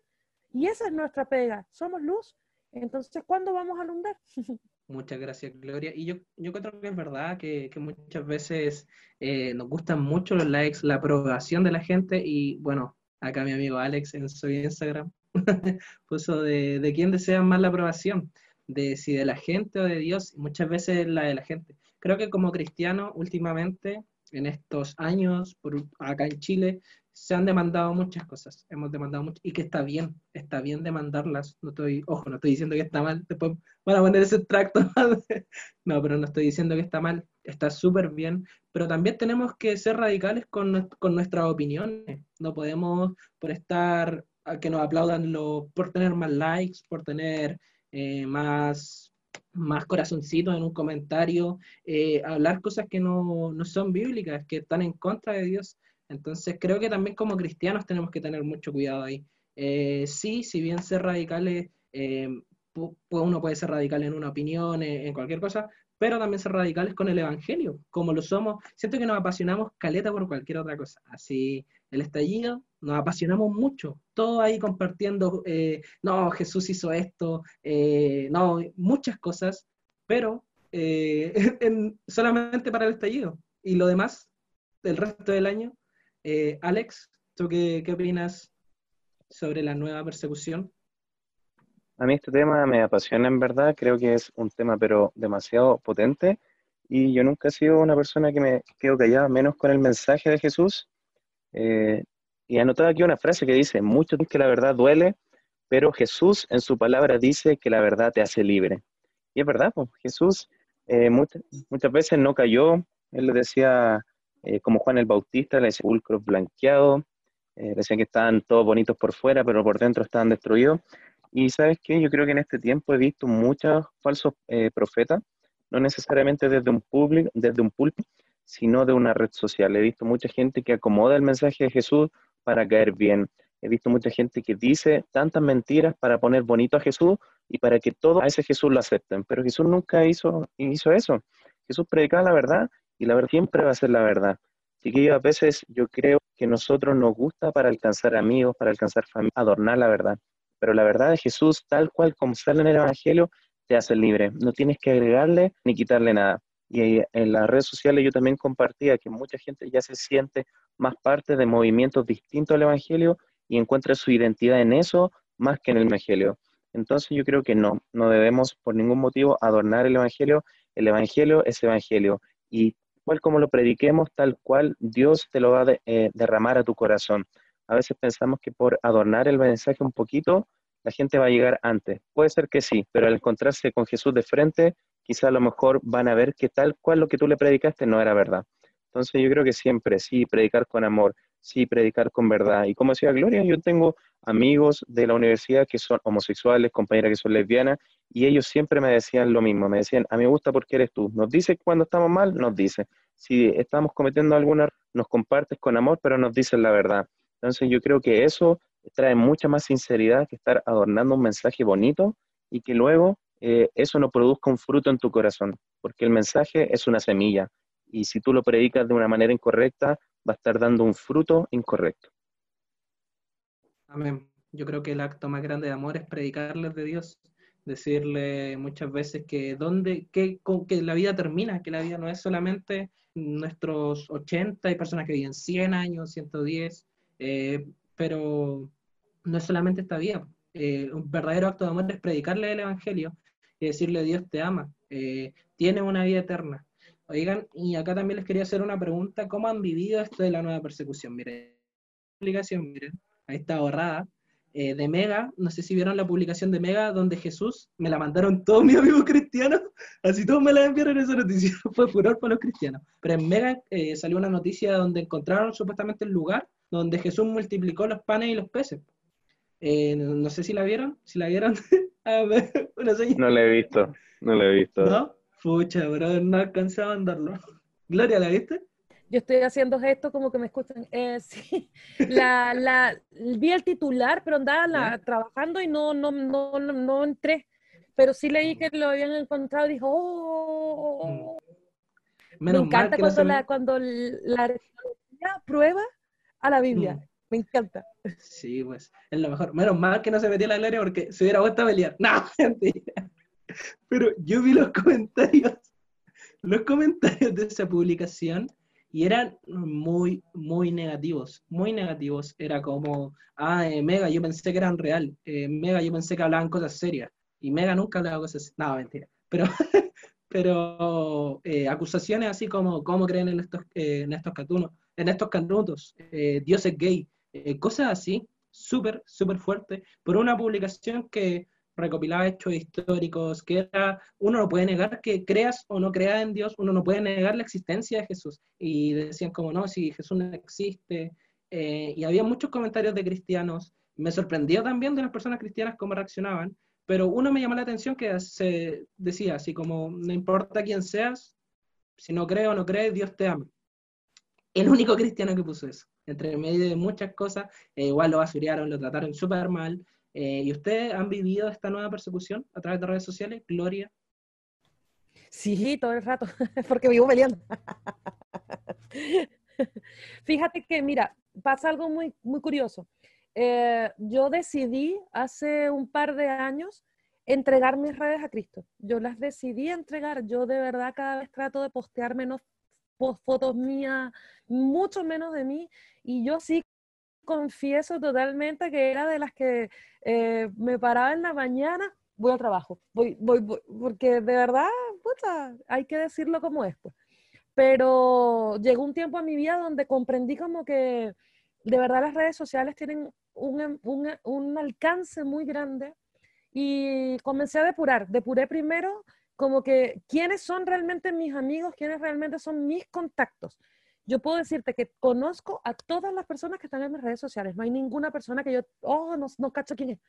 Y esa es nuestra pega, somos luz. Entonces, ¿cuándo vamos a alumbrar? Muchas gracias, Gloria. Y yo, yo creo que es verdad que, muchas veces eh, nos gustan mucho los likes, la aprobación de la gente. Y bueno, acá mi amigo Alex en su Instagram puso de, de quién desea más la aprobación, de si de la gente o de Dios, y muchas veces la de la gente. Creo que como cristiano, últimamente, en estos años, por, acá en Chile, se han demandado muchas cosas, hemos demandado mucho, y que está bien, está bien demandarlas, no estoy, ojo, no estoy diciendo que está mal, después van a poner ese tracto, no, pero no estoy diciendo que está mal, está súper bien, pero también tenemos que ser radicales con, con, nuestras opiniones, no podemos por estar, a que nos aplaudan lo, por tener más likes, por tener eh, más, más corazoncitos en un comentario, eh, hablar cosas que no, no son bíblicas, que están en contra de Dios, entonces creo que también como cristianos tenemos que tener mucho cuidado ahí. Eh, sí, si bien ser radicales, eh, uno puede ser radical en una opinión, en cualquier cosa, pero también ser radicales con el Evangelio, como lo somos. Siento que nos apasionamos caleta por cualquier otra cosa. Así, el estallido, nos apasionamos mucho, todo ahí compartiendo, no, Jesús hizo esto, no, muchas cosas, pero solamente para el estallido. Y lo demás, el resto del año, eh, Alex, ¿tú qué, opinas sobre la nueva persecución? A mí este tema me apasiona en verdad, creo que es un tema pero demasiado potente y yo nunca he sido una persona que me quedo callada, menos con el mensaje de Jesús. Eh, y anotado aquí una frase que dice, mucho que la verdad duele, pero Jesús en su palabra dice que la verdad te hace libre. Y es verdad, pues, Jesús eh, muchas, muchas veces no cayó, él le decía eh, como Juan el Bautista, le sepulcros blanqueados, eh, decían que estaban todos bonitos por fuera, pero por dentro estaban destruidos. Y sabes qué, yo creo que en este tiempo he visto muchos falsos eh, profetas, no necesariamente desde un, público, desde un púlpito, sino de una red social. He visto mucha gente que acomoda el mensaje de Jesús para caer bien. He visto mucha gente que dice tantas mentiras para poner bonito a Jesús y para que todos a ese Jesús lo acepten. Pero Jesús nunca hizo, hizo eso. Jesús predicaba la verdad y la verdad siempre va a ser la verdad. Así que a veces yo creo que nosotros nos gusta para alcanzar amigos, para alcanzar familia, adornar la verdad. Pero la verdad de Jesús, tal cual como sale en el Evangelio, te hace libre. No tienes que agregarle ni quitarle nada. Y en las redes sociales yo también compartía que mucha gente ya se siente más parte de movimientos distintos al Evangelio y encuentra su identidad en eso más que en el Evangelio. Entonces yo creo que no, no debemos por ningún motivo adornar el Evangelio. El Evangelio es Evangelio y cual como lo prediquemos, tal cual Dios te lo va a eh, derramar a tu corazón. A veces pensamos que por adornar el mensaje un poquito, la gente va a llegar antes. Puede ser que sí, pero al encontrarse con Jesús de frente, quizá a lo mejor van a ver que tal cual lo que tú le predicaste no era verdad. Entonces yo creo que siempre, sí, predicar con amor, sí, predicar con verdad. Y como decía Gloria, yo tengo amigos de la universidad que son homosexuales, compañeras que son lesbianas, y ellos siempre me decían lo mismo, me decían, a mí me gusta porque eres tú. Nos dice cuando estamos mal, nos dice. Si estamos cometiendo alguna, nos compartes con amor, pero nos dices la verdad. Entonces yo creo que eso trae mucha más sinceridad que estar adornando un mensaje bonito y que luego eh, eso no produzca un fruto en tu corazón, porque el mensaje es una semilla y si tú lo predicas de una manera incorrecta, va a estar dando un fruto incorrecto. Amén. Yo creo que el acto más grande de amor es predicarles de Dios, decirle muchas veces que, dónde, que, que la vida termina, que la vida no es solamente nuestros 80, hay personas que viven 100 años, 110, eh, pero no es solamente esta vida. Eh, un verdadero acto de amor es predicarle el Evangelio y decirle Dios te ama, eh, tiene una vida eterna. Oigan, y acá también les quería hacer una pregunta, ¿cómo han vivido esto de la nueva persecución? Miren, publicación, miren, ahí está borrada, eh, de Mega, no sé si vieron la publicación de Mega, donde Jesús, me la mandaron todos mis amigos cristianos, así todos me la enviaron esa noticia, fue furor para los cristianos. Pero en Mega salió una noticia donde encontraron supuestamente el lugar donde Jesús multiplicó los panes y los peces. Eh, no sé si la vieron, si la vieron. no la he visto, no la he visto. ¿No? Pucha, bro, no alcanzaba a mandarlo. Gloria, ¿la viste? Yo estoy haciendo gestos como que me escuchan. Eh, sí, la, la, vi el titular, pero andaba trabajando y no, no, no, no, entré. Pero sí leí que lo habían encontrado y dijo, oh. Me encanta cuando, la, cuando la prueba a la Biblia. Mm. Me encanta. Sí, pues, es lo mejor. Menos mal que no se metió la gloria porque se hubiera vuelto a pelear. No, mentira. Pero yo vi los comentarios, los comentarios de esa publicación y eran muy, muy negativos, muy negativos. Era como, ah, eh, Mega, yo pensé que eran real, eh, Mega, yo pensé que hablaban cosas serias, y Mega nunca hablaba cosas, no, mentira. Pero, pero eh, acusaciones así como, ¿cómo creen en estos, en estos catunos, en estos canutos? Dios es gay, cosas así, súper, súper fuerte, por una publicación que recopilaba hechos históricos, que era, uno no puede negar que creas o no creas en Dios, uno no puede negar la existencia de Jesús. Y decían como, no, si Jesús no existe. Eh, y había muchos comentarios de cristianos. Me sorprendió también de las personas cristianas cómo reaccionaban, pero uno me llamó la atención que se decía así como, no importa quién seas, si no crees o no crees, Dios te ama. El único cristiano que puso eso, entre medio de muchas cosas, eh, igual lo basuriaron, lo trataron súper mal, eh, ¿Y ustedes han vivido esta nueva persecución a través de redes sociales? Gloria. Sí, todo el rato, porque vivo peleando. Fíjate que, mira, pasa algo muy, muy curioso. Eh, yo decidí hace un par de años entregar mis redes a Cristo. Yo las decidí entregar. Yo de verdad cada vez trato de postear menos fotos mías, mucho menos de mí. Y yo sí confieso totalmente que era de las que eh, me paraba en la mañana, voy al trabajo, voy, voy, porque de verdad, puta, hay que decirlo como es. Pues. Pero llegó un tiempo a mi vida donde comprendí como que de verdad las redes sociales tienen un, un, un alcance muy grande y comencé a depurar. Depuré primero como que quiénes son realmente mis amigos, quiénes realmente son mis contactos yo puedo decirte que conozco a todas las personas que están en mis redes sociales. No hay ninguna persona que yo, oh, no, no cacho quién es.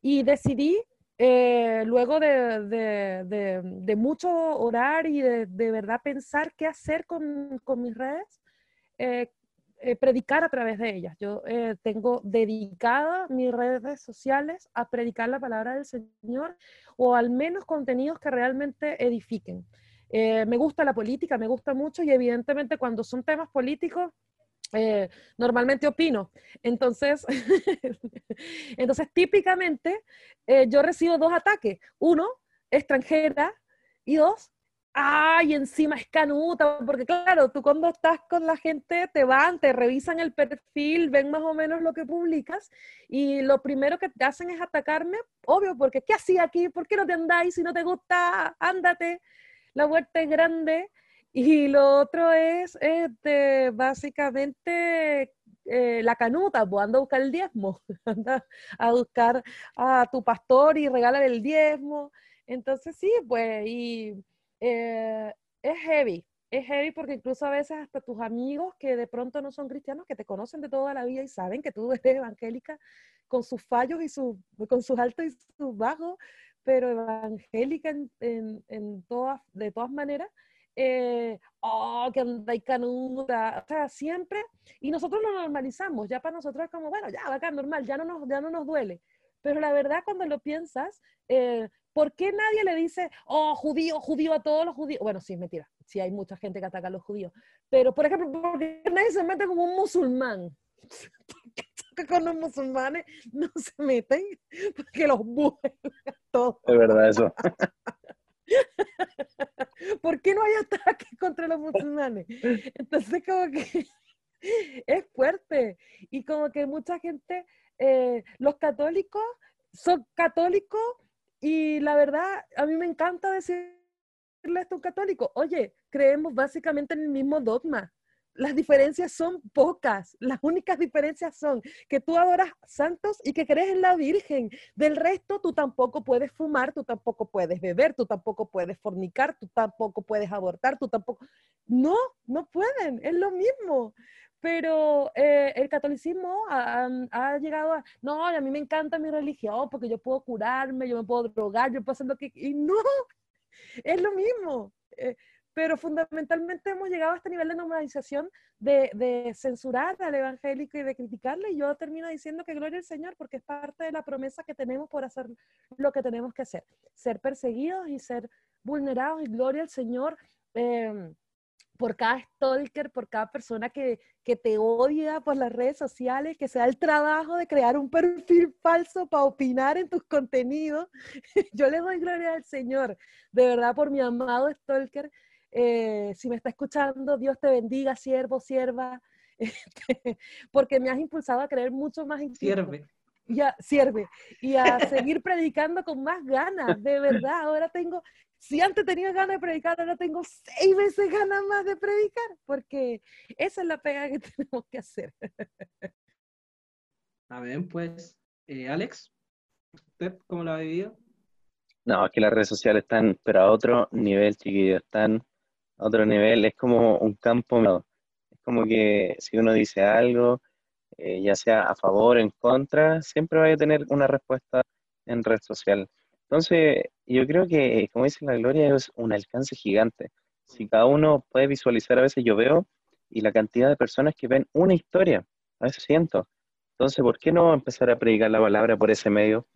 Y decidí, eh, luego de, de, de, mucho orar y de, verdad pensar qué hacer con, con mis redes, eh, eh, predicar a través de ellas. Yo tengo dedicada mis redes sociales a predicar la palabra del Señor o al menos contenidos que realmente edifiquen. Eh, me gusta la política, me gusta mucho y evidentemente cuando son temas políticos, eh, normalmente opino. Entonces, entonces típicamente eh, yo recibo dos ataques. Uno, extranjera, y dos, ay, encima es canuta, porque claro, tú cuando estás con la gente te van, te revisan el perfil, ven más o menos lo que publicas y lo primero que te hacen es atacarme, obvio, porque ¿qué hacía aquí? ¿Por qué no te andáis? Si no te gusta, ándate la huerta es grande y lo otro es este, básicamente eh, la canuta, pues anda a buscar el diezmo, anda a buscar a tu pastor y regala el diezmo. Entonces sí, pues, y eh, es heavy, es heavy porque incluso a veces hasta tus amigos que de pronto no son cristianos, que te conocen de toda la vida y saben que tú eres evangélica con sus fallos y sus, con sus altos y sus bajos, pero evangélica en, en, todas, de todas maneras, eh, oh, que anda canuda, o sea, siempre, y nosotros lo normalizamos, ya para nosotros es como, bueno, ya, acá normal, ya no nos, ya no nos duele, pero la verdad cuando lo piensas, eh, ¿por qué nadie le dice, oh, judío, judío a todos los judíos? Bueno, sí, mentira, sí hay mucha gente que ataca a los judíos, pero por ejemplo, ¿por qué nadie se mete como un musulmán? con los musulmanes no se meten porque los vuelan todos. Es verdad eso. ¿Por qué no hay ataques contra los musulmanes? Entonces como que es fuerte y como que mucha gente, eh, los católicos son católicos y la verdad a mí me encanta decirle esto a un católico, oye, creemos básicamente en el mismo dogma las diferencias son pocas. Las únicas diferencias son que tú adoras santos y que crees en la Virgen. Del resto, tú tampoco puedes fumar, tú tampoco puedes beber, tú tampoco puedes fornicar, tú tampoco puedes abortar, tú tampoco... No, no pueden, es lo mismo. Pero eh, el catolicismo ha, llegado a, no, a mí me encanta mi religión porque yo puedo curarme, yo me puedo drogar, yo puedo hacer lo que... Y no, es lo mismo. Eh, pero fundamentalmente hemos llegado a este nivel de normalización de, de, censurar al evangélico y de criticarle, y yo termino diciendo que gloria al Señor, porque es parte de la promesa que tenemos por hacer lo que tenemos que hacer, ser perseguidos y ser vulnerados, y gloria al Señor. Eh, por cada stalker, por cada persona que, que, te odia por las redes sociales, que se da el trabajo de crear un perfil falso para opinar en tus contenidos. Yo le doy gloria al Señor, de verdad, por mi amado stalker. Eh, si me está escuchando, Dios te bendiga, siervo, sierva, este, porque me has impulsado a creer mucho más en Sierve. Y a, sirve. Y a seguir predicando con más ganas, de verdad. Ahora tengo, si antes tenía ganas de predicar, ahora tengo seis veces ganas más de predicar, porque esa es la pega que tenemos que hacer. A ver, pues, eh, Alex, ¿usted cómo lo ha vivido? No, es que las redes sociales están, pero a otro nivel, chiquillos, están a otro nivel, es como un campo, es como que si uno dice algo, eh, ya sea a favor o en contra, siempre va a tener una respuesta en red social. Entonces, yo creo que, como dice la Gloria, es un alcance gigante. Si cada uno puede visualizar, a veces yo veo, y la cantidad de personas que ven una historia, a veces siento. Entonces, ¿por qué no empezar a predicar la palabra por ese medio?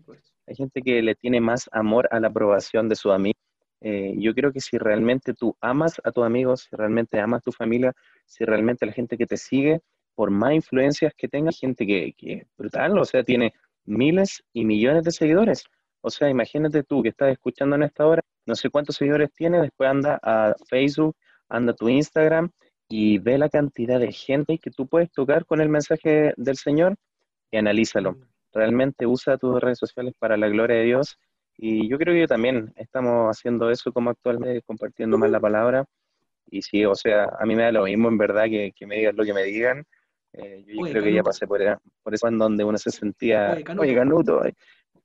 Hay gente que le tiene más amor a la aprobación de su amigo. Eh, yo creo que si realmente tú amas a tus amigos, si realmente amas a tu familia, si realmente la gente que te sigue, por más influencias que tenga, gente que, que brutal, o sea, tiene miles y millones de seguidores. O sea, imagínate tú que estás escuchando en esta hora, no sé cuántos seguidores tiene, después anda a Facebook, anda a tu Instagram y ve la cantidad de gente que tú puedes tocar con el mensaje del Señor y analízalo. Realmente usa tus redes sociales para la gloria de Dios. Y yo creo que también estamos haciendo eso como actualmente, compartiendo más la palabra. Y sí, o sea, a mí me da lo mismo en verdad que, me digan lo que me digan. Eh, yo creo que ya pasé por, por eso en donde uno se sentía, oye, Canuto,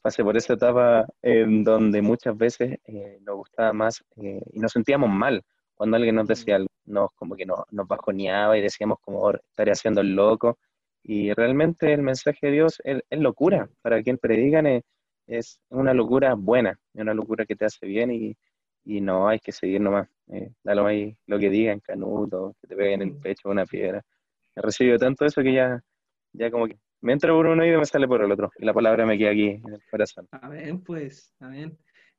pasé por esa etapa en donde muchas veces eh, nos gustaba más eh, y nos sentíamos mal cuando alguien nos decía algo, nos, como que nos, nos bajoneaba y decíamos como estaría haciendo el loco. Y realmente el mensaje de Dios es, locura. Para quien predican es, es, una locura buena, es una locura que te hace bien y, y no hay que seguir nomás. Eh, dalo ahí lo que digan, canuto, que te peguen en el pecho una piedra. He recibido tanto eso que ya, ya como que me entra por uno y me sale por el otro. Y la palabra me queda aquí en el corazón. A ver, pues, a ver.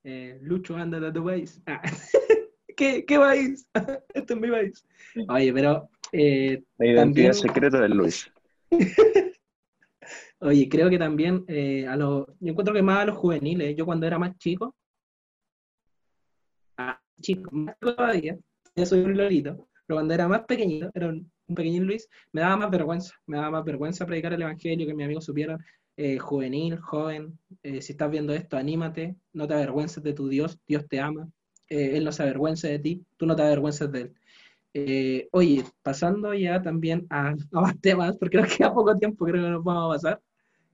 Eh, Lucho, anda a tu país. Ah. ¿Qué, ¿Qué país? Esto es mi país. Oye, pero. Eh, la identidad secreta de Luis. Oye, creo que también eh, a los. Yo encuentro que más a los juveniles. Yo cuando era más chico. Ah, chico, más todavía. Yo soy un lolito. Pero cuando era más pequeñito, era un un pequeñín Luis, me daba más vergüenza, me daba más vergüenza predicar el Evangelio, que mis amigos supieran, eh, juvenil, joven, eh, si estás viendo esto, anímate, no te avergüences de tu Dios, Dios te ama, eh, Él no se avergüenza de ti, tú no te avergüences de Él. oye, pasando ya también a, a, más temas, porque creo que a poco tiempo creo que nos vamos a pasar,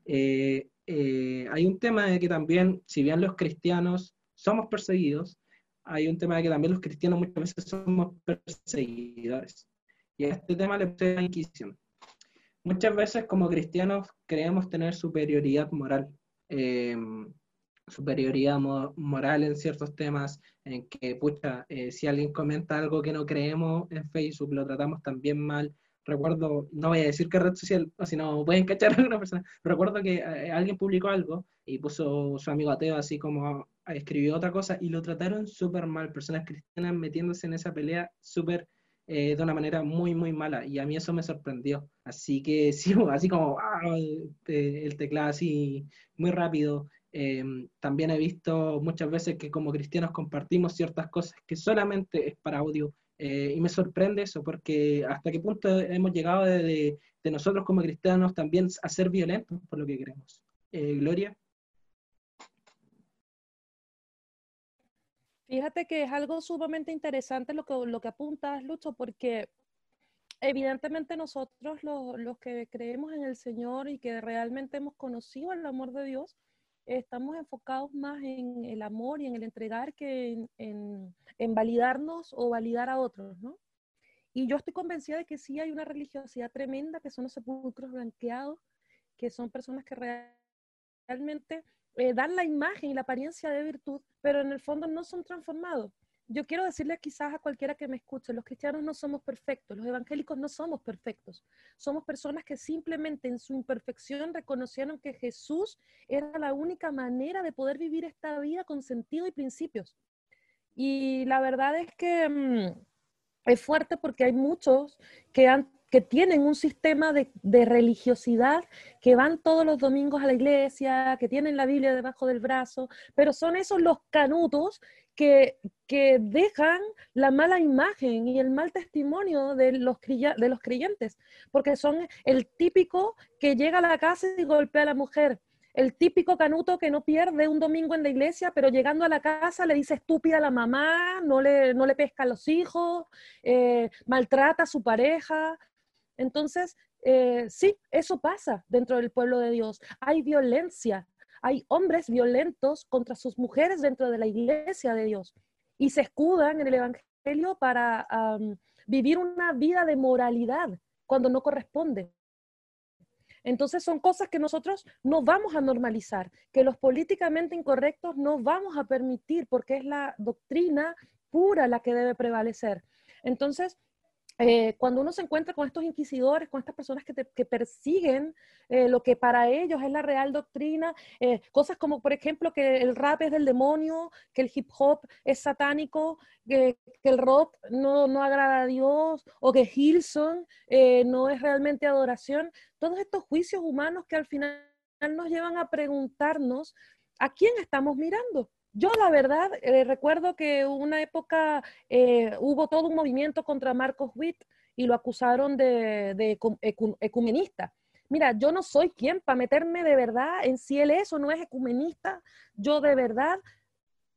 hay un tema de que también, si bien los cristianos somos perseguidos, hay un tema de que también los cristianos muchas veces somos perseguidores. Y a este tema le puse la Inquisición. Muchas veces como cristianos creemos tener superioridad moral, eh, superioridad moral en ciertos temas, en que, pucha, eh, si alguien comenta algo que no creemos en Facebook, lo tratamos también mal. Recuerdo, no voy a decir qué red social, o si no pueden cachar a alguna persona, recuerdo que eh, alguien publicó algo y puso su amigo ateo así como escribió otra cosa y lo trataron súper mal, personas cristianas metiéndose en esa pelea súper eh, de una manera muy, muy mala. Y a mí eso me sorprendió. Así que sí, así como ah, el teclado así muy rápido. Em, también he visto muchas veces que como cristianos compartimos ciertas cosas que solamente es para audio. Eh, y me sorprende eso, porque hasta qué punto hemos llegado de, de, nosotros como cristianos también a ser violentos por lo que queremos. Eh, Gloria. Fíjate que es algo sumamente interesante lo que, lo que apuntas, Lucho, porque evidentemente nosotros los, que creemos en el Señor y que realmente hemos conocido el amor de Dios, estamos enfocados más en el amor y en el entregar que en, en, validarnos o validar a otros, ¿no? Y yo estoy convencida de que sí hay una religiosidad tremenda, que son los sepulcros blanqueados, que son personas que realmente eh, dan la imagen y la apariencia de virtud, pero en el fondo no son transformados. yo quiero decirle quizás a cualquiera que me escuche, los cristianos no somos perfectos, los evangélicos no somos perfectos. Somos personas que simplemente en su imperfección reconocieron que Jesús era la única manera de poder vivir esta vida con sentido y principios. Y la verdad es que mm, es fuerte porque hay muchos que han que tienen un sistema de, religiosidad, que van todos los domingos a la iglesia, que tienen la Biblia debajo del brazo, pero son esos los canutos que, que dejan la mala imagen y el mal testimonio de los, de los creyentes, porque son el típico que llega a la casa y golpea a la mujer, el típico canuto que no pierde un domingo en la iglesia, pero llegando a la casa le dice estúpida a la mamá, no le, no le pesca a los hijos, eh, maltrata a su pareja, entonces, eh, sí, eso pasa dentro del pueblo de Dios. Hay violencia, hay hombres violentos contra sus mujeres dentro de la iglesia de Dios y se escudan en el Evangelio para vivir una vida de moralidad cuando no corresponde. Entonces son cosas que nosotros no vamos a normalizar, que los políticamente incorrectos no vamos a permitir porque es la doctrina pura la que debe prevalecer. Entonces, eh, cuando uno se encuentra con estos inquisidores, con estas personas que, persiguen eh, lo que para ellos es la real doctrina, eh, cosas como, por ejemplo, que el rap es del demonio, que el hip hop es satánico, que, el rock no, no, agrada a Dios, o que Hilson no es realmente adoración, todos estos juicios humanos que al final nos llevan a preguntarnos a quién estamos mirando. Yo la verdad eh, recuerdo que una época eh, hubo todo un movimiento contra Marcos Witt y lo acusaron de, ecumenista. Mira, yo no soy quien para meterme de verdad en si él es o no es ecumenista. Yo de verdad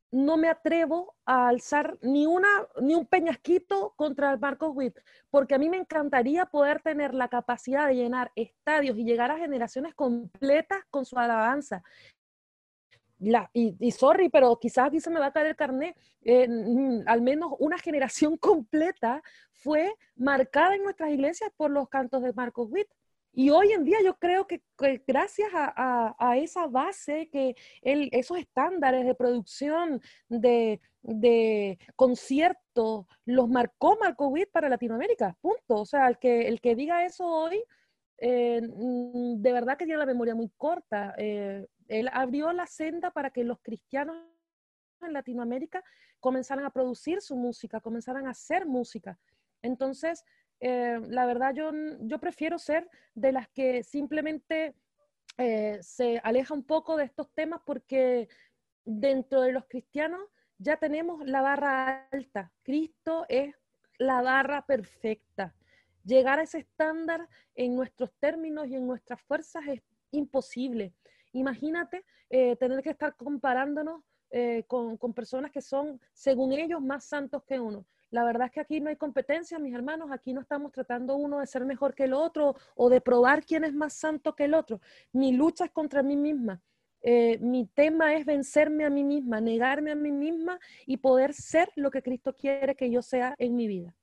no me atrevo a alzar ni, una, ni un peñasquito contra Marcos Witt, porque a mí me encantaría poder tener la capacidad de llenar estadios y llegar a generaciones completas con su alabanza y, sorry, pero quizás aquí se me va a caer el carnet, eh, al menos una generación completa fue marcada en nuestras iglesias por los cantos de Marcos Witt. Y hoy en día yo creo que, gracias a, esa base, que esos estándares de producción de, de conciertos los marcó Marcos Witt para Latinoamérica, punto. O sea, el que, el que diga eso hoy, eh, de verdad que tiene la memoria muy corta. Eh, él abrió la senda para que los cristianos en Latinoamérica comenzaran a producir su música, comenzaran a hacer música. Entonces, eh, la verdad, yo, yo prefiero ser de las que simplemente eh, se aleja un poco de estos temas porque dentro de los cristianos ya tenemos la barra alta. Cristo es la barra perfecta. Llegar a ese estándar en nuestros términos y en nuestras fuerzas es imposible. Imagínate eh, tener que estar comparándonos eh, con, personas que son, según ellos, más santos que uno. La verdad es que aquí no hay competencia, mis hermanos. Aquí no estamos tratando uno de ser mejor que el otro o de probar quién es más santo que el otro. Mi lucha es contra mí misma. Eh, mi tema es vencerme a mí misma, negarme a mí misma y poder ser lo que Cristo quiere que yo sea en mi vida.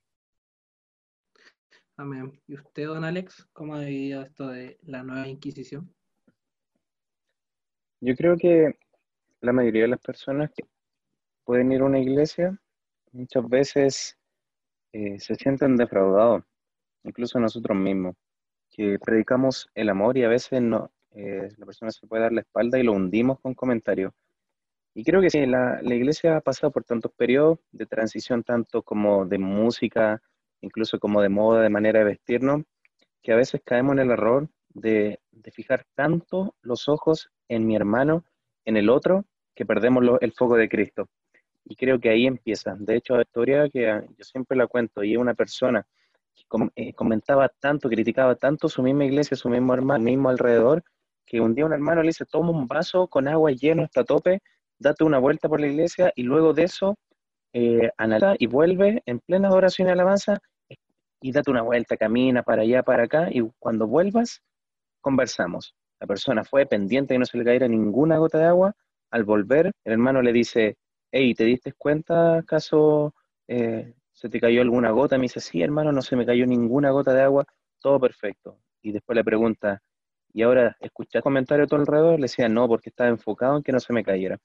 Amén. ¿Y usted, don Alex, cómo ha vivido esto de la nueva Inquisición? Yo creo que la mayoría de las personas que pueden ir a una iglesia muchas veces eh, se sienten defraudados, incluso nosotros mismos, que predicamos el amor y a veces no, eh, la persona se puede dar la espalda y lo hundimos con comentarios. Y creo que sí, la, la, iglesia ha pasado por tantos periodos de transición, tanto como de música, incluso como de moda, de manera de vestirnos, que a veces caemos en el error de, fijar tanto los ojos en mi hermano, en el otro, que perdemos el foco de Cristo. Y creo que ahí empieza. De hecho, la historia que ah, yo siempre la cuento, y es una persona que eh, comentaba tanto, criticaba tanto su misma iglesia, su mismo hermano, mismo alrededor, que un día un hermano le dice, toma un vaso con agua lleno hasta tope, date una vuelta por la iglesia y luego de eso eh, analiza y vuelve en plena adoración y alabanza y date una vuelta, camina para allá, para acá y cuando vuelvas conversamos. La persona fue pendiente que no se le cayera ninguna gota de agua. Al volver, el hermano le dice, hey, ¿te diste cuenta acaso eh, se te cayó alguna gota? Me dice, sí, hermano, no se me cayó ninguna gota de agua, todo perfecto. Y después le pregunta, ¿y ahora escuchas comentarios a tu alrededor? Le decía, no, porque estaba enfocado en que no se me cayera.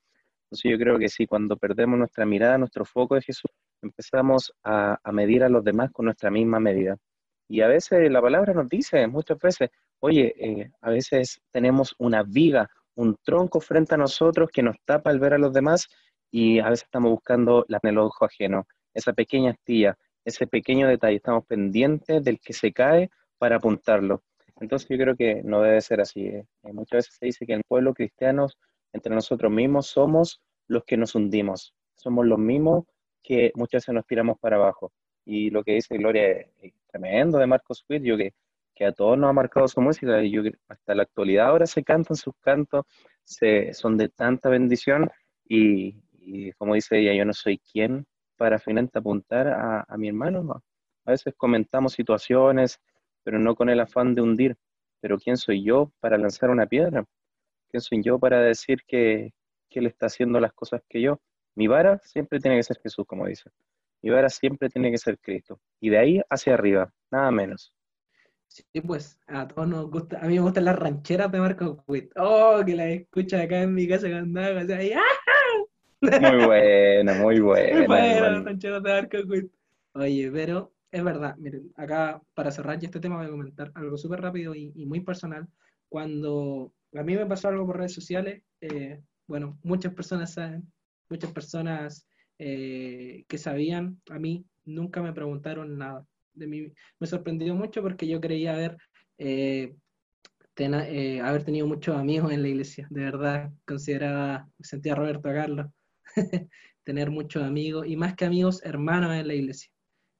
Entonces yo creo que sí, cuando perdemos nuestra mirada, nuestro foco de Jesús, empezamos a, medir a los demás con nuestra misma medida. Y a veces la palabra nos dice, muchas veces, oye, eh, a veces tenemos una viga, un tronco frente a nosotros que nos tapa el ver a los demás y a veces estamos buscando la en el ojo ajeno, esa pequeña astilla, ese pequeño detalle, estamos pendientes del que se cae para apuntarlo. Entonces yo creo que no debe ser así. ¿eh? Eh, muchas veces se dice que en el pueblo cristiano, entre nosotros mismos, somos los que nos hundimos. Somos los mismos que muchas veces nos tiramos para abajo. Y lo que dice Gloria tremendo de Marcos Witt, yo que, que, a todos nos ha marcado su música, y hasta la actualidad ahora se cantan sus cantos, se, son de tanta bendición, y, como dice ella, yo no soy quien para finalmente apuntar a, a mi hermano. A veces comentamos situaciones, pero no con el afán de hundir. Pero ¿quién soy yo para lanzar una piedra? ¿Quién soy yo para decir que, que él está haciendo las cosas que yo? Mi vara siempre tiene que ser Jesús, como dice. Mi vara siempre tiene que ser Cristo. Y de ahí hacia arriba, nada menos. Sí, pues a todos nos gusta, a mí me gustan las rancheras de Marco Witt. Oh, que las escucha acá en mi casa cuando hago así, Muy buena, muy buena. Muy buena las rancheras de Marco Witt. Oye, pero es verdad, miren, acá para cerrar ya este tema voy a comentar algo súper rápido y, muy personal. Cuando a mí me pasó algo por redes sociales, eh, bueno, muchas personas saben, muchas personas eh, que sabían a mí nunca me preguntaron nada. De mí me sorprendió mucho porque yo creía haber, eh, haber tenido muchos amigos en la iglesia. De verdad, consideraba, sentía Roberto Carlos, tener muchos amigos y más que amigos, hermanos en la iglesia.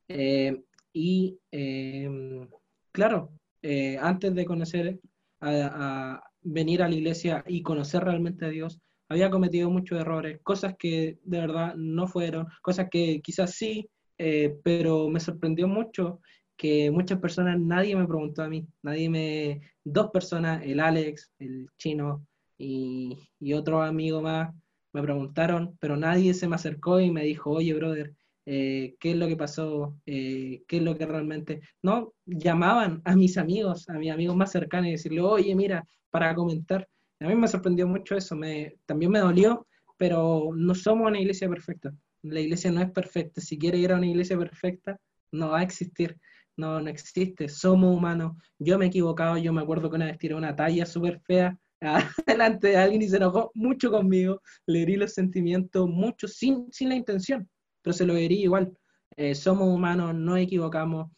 Eh, y em, claro, eh, antes de conocer, a, venir a la iglesia y conocer realmente a Dios, había cometido muchos errores, cosas que de verdad no fueron, cosas que quizás sí, eh, pero me sorprendió mucho que muchas personas, nadie me preguntó a mí, nadie me, dos personas, el Alex, el chino y, y otro amigo más, me preguntaron, pero nadie se me acercó y me dijo, oye, brother, eh, qué es lo que pasó, eh, qué es lo que realmente... No, llamaban a mis amigos, a mis amigos más cercanos y decirle, oye, mira, para comentar. A mí me sorprendió mucho eso, me, también me dolió, pero no somos una iglesia perfecta. La iglesia no es perfecta. Si quiere ir a una iglesia perfecta, no va a existir. No, no existe. Somos humanos. Yo me he equivocado. Yo me acuerdo que una vez tiré una talla súper fea delante de alguien y se enojó mucho conmigo. Le herí los sentimientos mucho sin, sin la intención pero se lo vería igual. Eh, somos humanos, no equivocamos,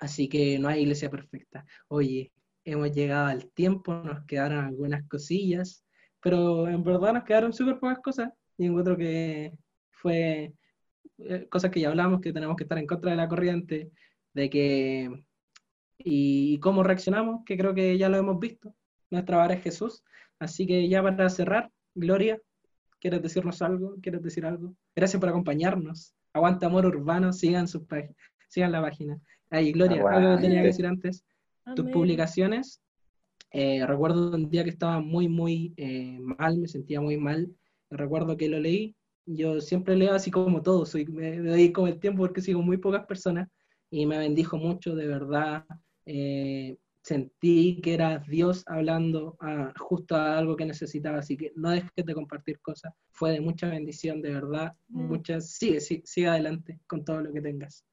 así que no hay iglesia perfecta. Oye, hemos llegado al tiempo, nos quedaron algunas cosillas, pero en verdad nos quedaron súper pocas cosas y encuentro que fue eh, cosas que ya hablamos, que tenemos que estar en contra de la corriente, de que y cómo reaccionamos, que creo que ya lo hemos visto. Nuestra vara es Jesús. Así que ya para cerrar, Gloria, ¿Quieres decirnos algo? ¿Quieres decir algo? Gracias por acompañarnos. Aguanta Amor Urbano, sigan, su sigan la página. Ahí, Gloria, algo que tenía que decir antes. Tus publicaciones. Eh, recuerdo un día que estaba muy, muy eh, mal, me sentía muy mal. Recuerdo que lo leí. Yo siempre leo así como todo, soy, me, doy como el tiempo porque sigo muy pocas personas y me bendijo mucho, de verdad. Eh, sentí que era Dios hablando a, justo a algo que necesitaba, así que no dejes de compartir cosas, fue de mucha bendición, de verdad, mm. muchas, sigue, sigue, adelante con todo lo que tengas.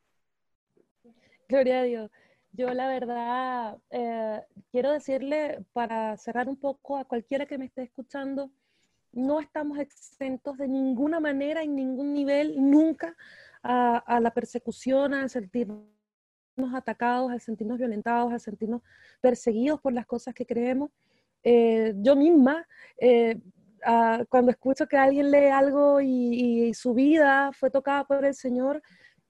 Gloria a Dios. Yo la verdad eh, quiero decirle para cerrar un poco a cualquiera que me esté escuchando, no estamos exentos de ninguna manera, en ningún nivel, nunca, a, a la persecución, a sentir atacados, al sentirnos violentados, al sentirnos perseguidos por las cosas que creemos. Eh, yo misma, eh, cuando escucho que alguien lee algo y, su vida fue tocada por el Señor,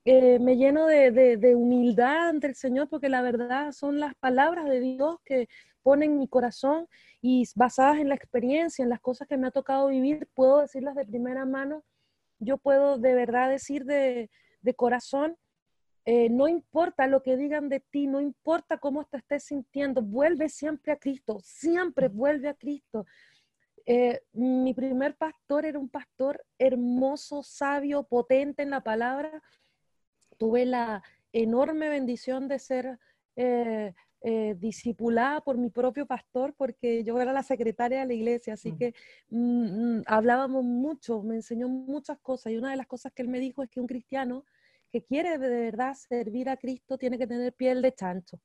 eh, me lleno de, de, humildad ante el Señor porque la verdad son las palabras de Dios que ponen mi corazón y basadas en la experiencia, en las cosas que me ha tocado vivir, puedo decirlas de primera mano. Yo puedo de verdad decir de, de corazón eh, no importa lo que digan de ti, no importa cómo te estés sintiendo, vuelve siempre a Cristo, siempre vuelve a Cristo. Eh, mi primer pastor era un pastor hermoso, sabio, potente en la palabra. Tuve la enorme bendición de ser eh, eh, discipulada por mi propio pastor porque yo era la secretaria de la iglesia, así que mm, mm, hablábamos mucho, me enseñó muchas cosas y una de las cosas que él me dijo es que un cristiano que quiere de verdad servir a Cristo tiene que tener piel de chancho,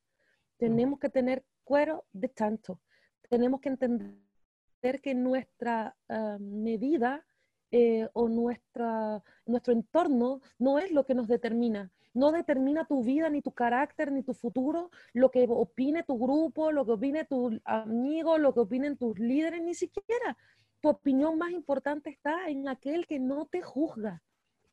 tenemos que tener cuero de chancho, tenemos que entender que nuestra ah, medida eh, o nuestra, nuestro entorno no es lo que nos determina. No determina tu vida, ni tu carácter, ni tu futuro, lo que opine tu grupo, lo que opine tu amigo, lo que opinen tus líderes, ni siquiera. Tu opinión más importante está en aquel que no te juzga.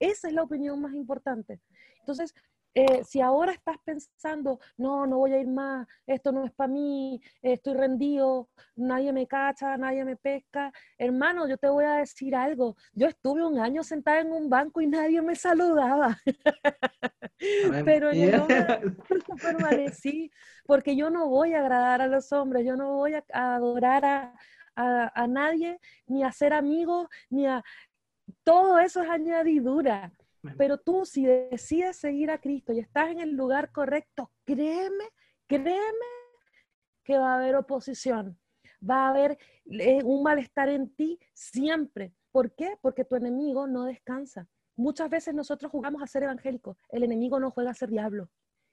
Esa es la opinión más importante. Entonces, eh, si ahora estás pensando, no, no voy a ir más, esto no es para mí, estoy rendido, nadie me cacha, nadie me pesca, hermano, yo te voy a decir algo. Yo estuve un año sentada en un banco y nadie me saludaba. Pero yo permanecí porque yo no voy a agradar a los hombres, yo no voy a adorar a, a, a nadie, ni a ser amigos, ni a... Todo eso es añadidura. Pero tú si decides seguir a Cristo y estás en el lugar correcto, créeme, créeme que va a haber oposición, va a haber eh, un malestar en ti siempre. ¿Por qué? Porque tu enemigo no descansa. Muchas veces nosotros jugamos a ser evangélicos, el enemigo no juega a ser diablo.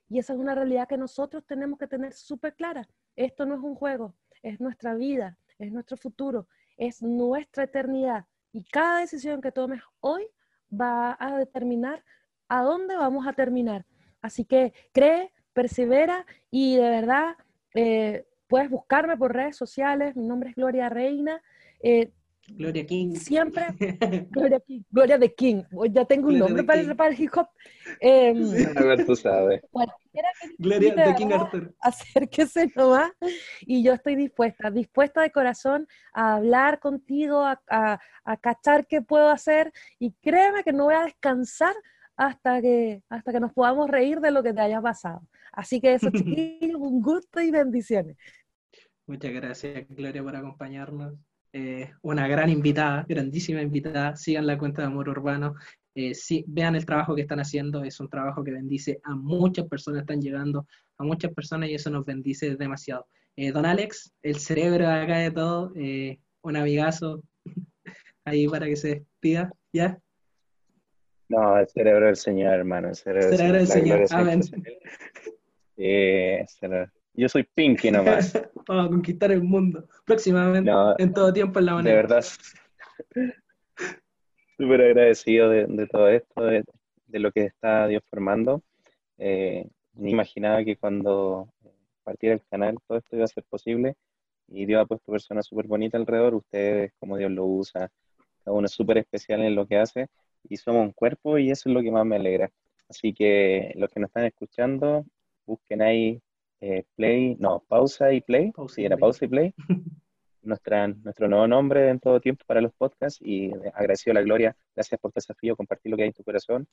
Y esa es una realidad que nosotros tenemos que tener súper clara. Esto no es un juego, es nuestra vida, es nuestro futuro, es nuestra eternidad. Y cada decisión que tomes hoy va a determinar a dónde vamos a terminar. Así que cree, persevera y de verdad eh, puedes buscarme por redes sociales. Mi nombre es Gloria Reina. Eh, Gloria King. Siempre. Gloria King. Gloria de King. Ya tengo un nombre para el, para el, hip hop. Eh, a ver, tú sabes. Gloria de King Arthur. Acérquese nomás. Y yo estoy dispuesta, dispuesta de corazón a hablar contigo, a, a, a cachar qué puedo hacer. Y créeme que no voy a descansar hasta que, hasta que nos podamos reír de lo que te haya pasado. Así que eso, chiquillos, un gusto y bendiciones. Muchas gracias, Gloria, por acompañarnos. Eh, una gran invitada, grandísima invitada. Sigan la cuenta de Amor Urbano. Eh, vean el trabajo que están haciendo. Es un trabajo que bendice a muchas personas, están llegando a muchas personas y eso nos bendice demasiado. Eh, don Alex, el cerebro acá de todo, un amigazo ahí para que se despida, ¿ya? No, el cerebro del Señor, hermano. El cerebro, del Señor, amén. Yo soy Pinky nomás. Vamos a conquistar el mundo. Próximamente, en todo tiempo en la manera. De verdad. Súper agradecido de, todo esto, de, lo que está Dios formando. Eh, ni imaginaba que cuando partiera el canal todo esto iba a ser posible. Y Dios ha puesto personas súper bonitas alrededor. Ustedes, como Dios lo usa. Cada uno es súper especial en lo que hace. Y somos un cuerpo y eso es lo que más me alegra. Así que los que nos están escuchando, busquen ahí eh, play, no, pausa y play, pausa sí, era pausa y play, Nuestra, nuestro nuevo nombre en todo tiempo para los podcasts y agradecido a la gloria, gracias por tu desafío, compartir lo que hay en tu corazón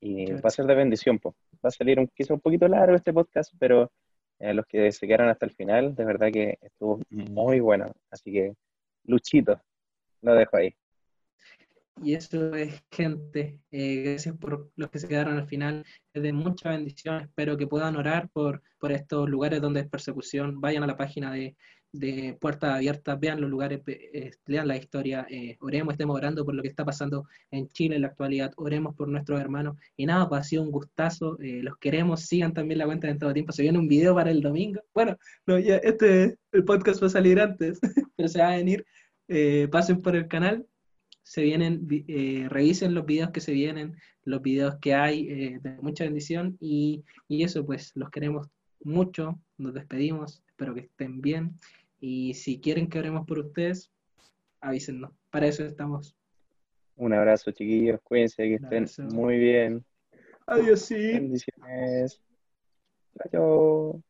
y va a ser de bendición, va a salir un, quizá un poquito largo este podcast, pero eh, los que se quedaron hasta el final, de verdad que estuvo muy bueno, así que Luchito, lo dejo ahí. Y eso es gente. Eh, gracias por los que se quedaron al final. Es de mucha bendición. Espero que puedan orar por, por estos lugares donde es persecución. Vayan a la página de, de Puertas Abiertas, vean los lugares, eh, lean la historia. Eh, oremos, estemos orando por lo que está pasando en Chile en la actualidad. Oremos por nuestros hermanos. Y nada, pues ha sido un gustazo. los queremos. Sigan también la cuenta en todo tiempo. Se viene un video para el domingo. Bueno, no, ya este, el podcast va a salir antes, pero se va a venir. pasen por el canal se vienen, eh, revisen los videos que se vienen, los videos que hay eh, de mucha bendición y, y, eso pues los queremos mucho, nos despedimos, espero que estén bien y si quieren que oremos por ustedes, avísennos, para eso estamos. Un abrazo chiquillos, cuídense, que estén muy bien. Adiós, sí. Bendiciones. Chao.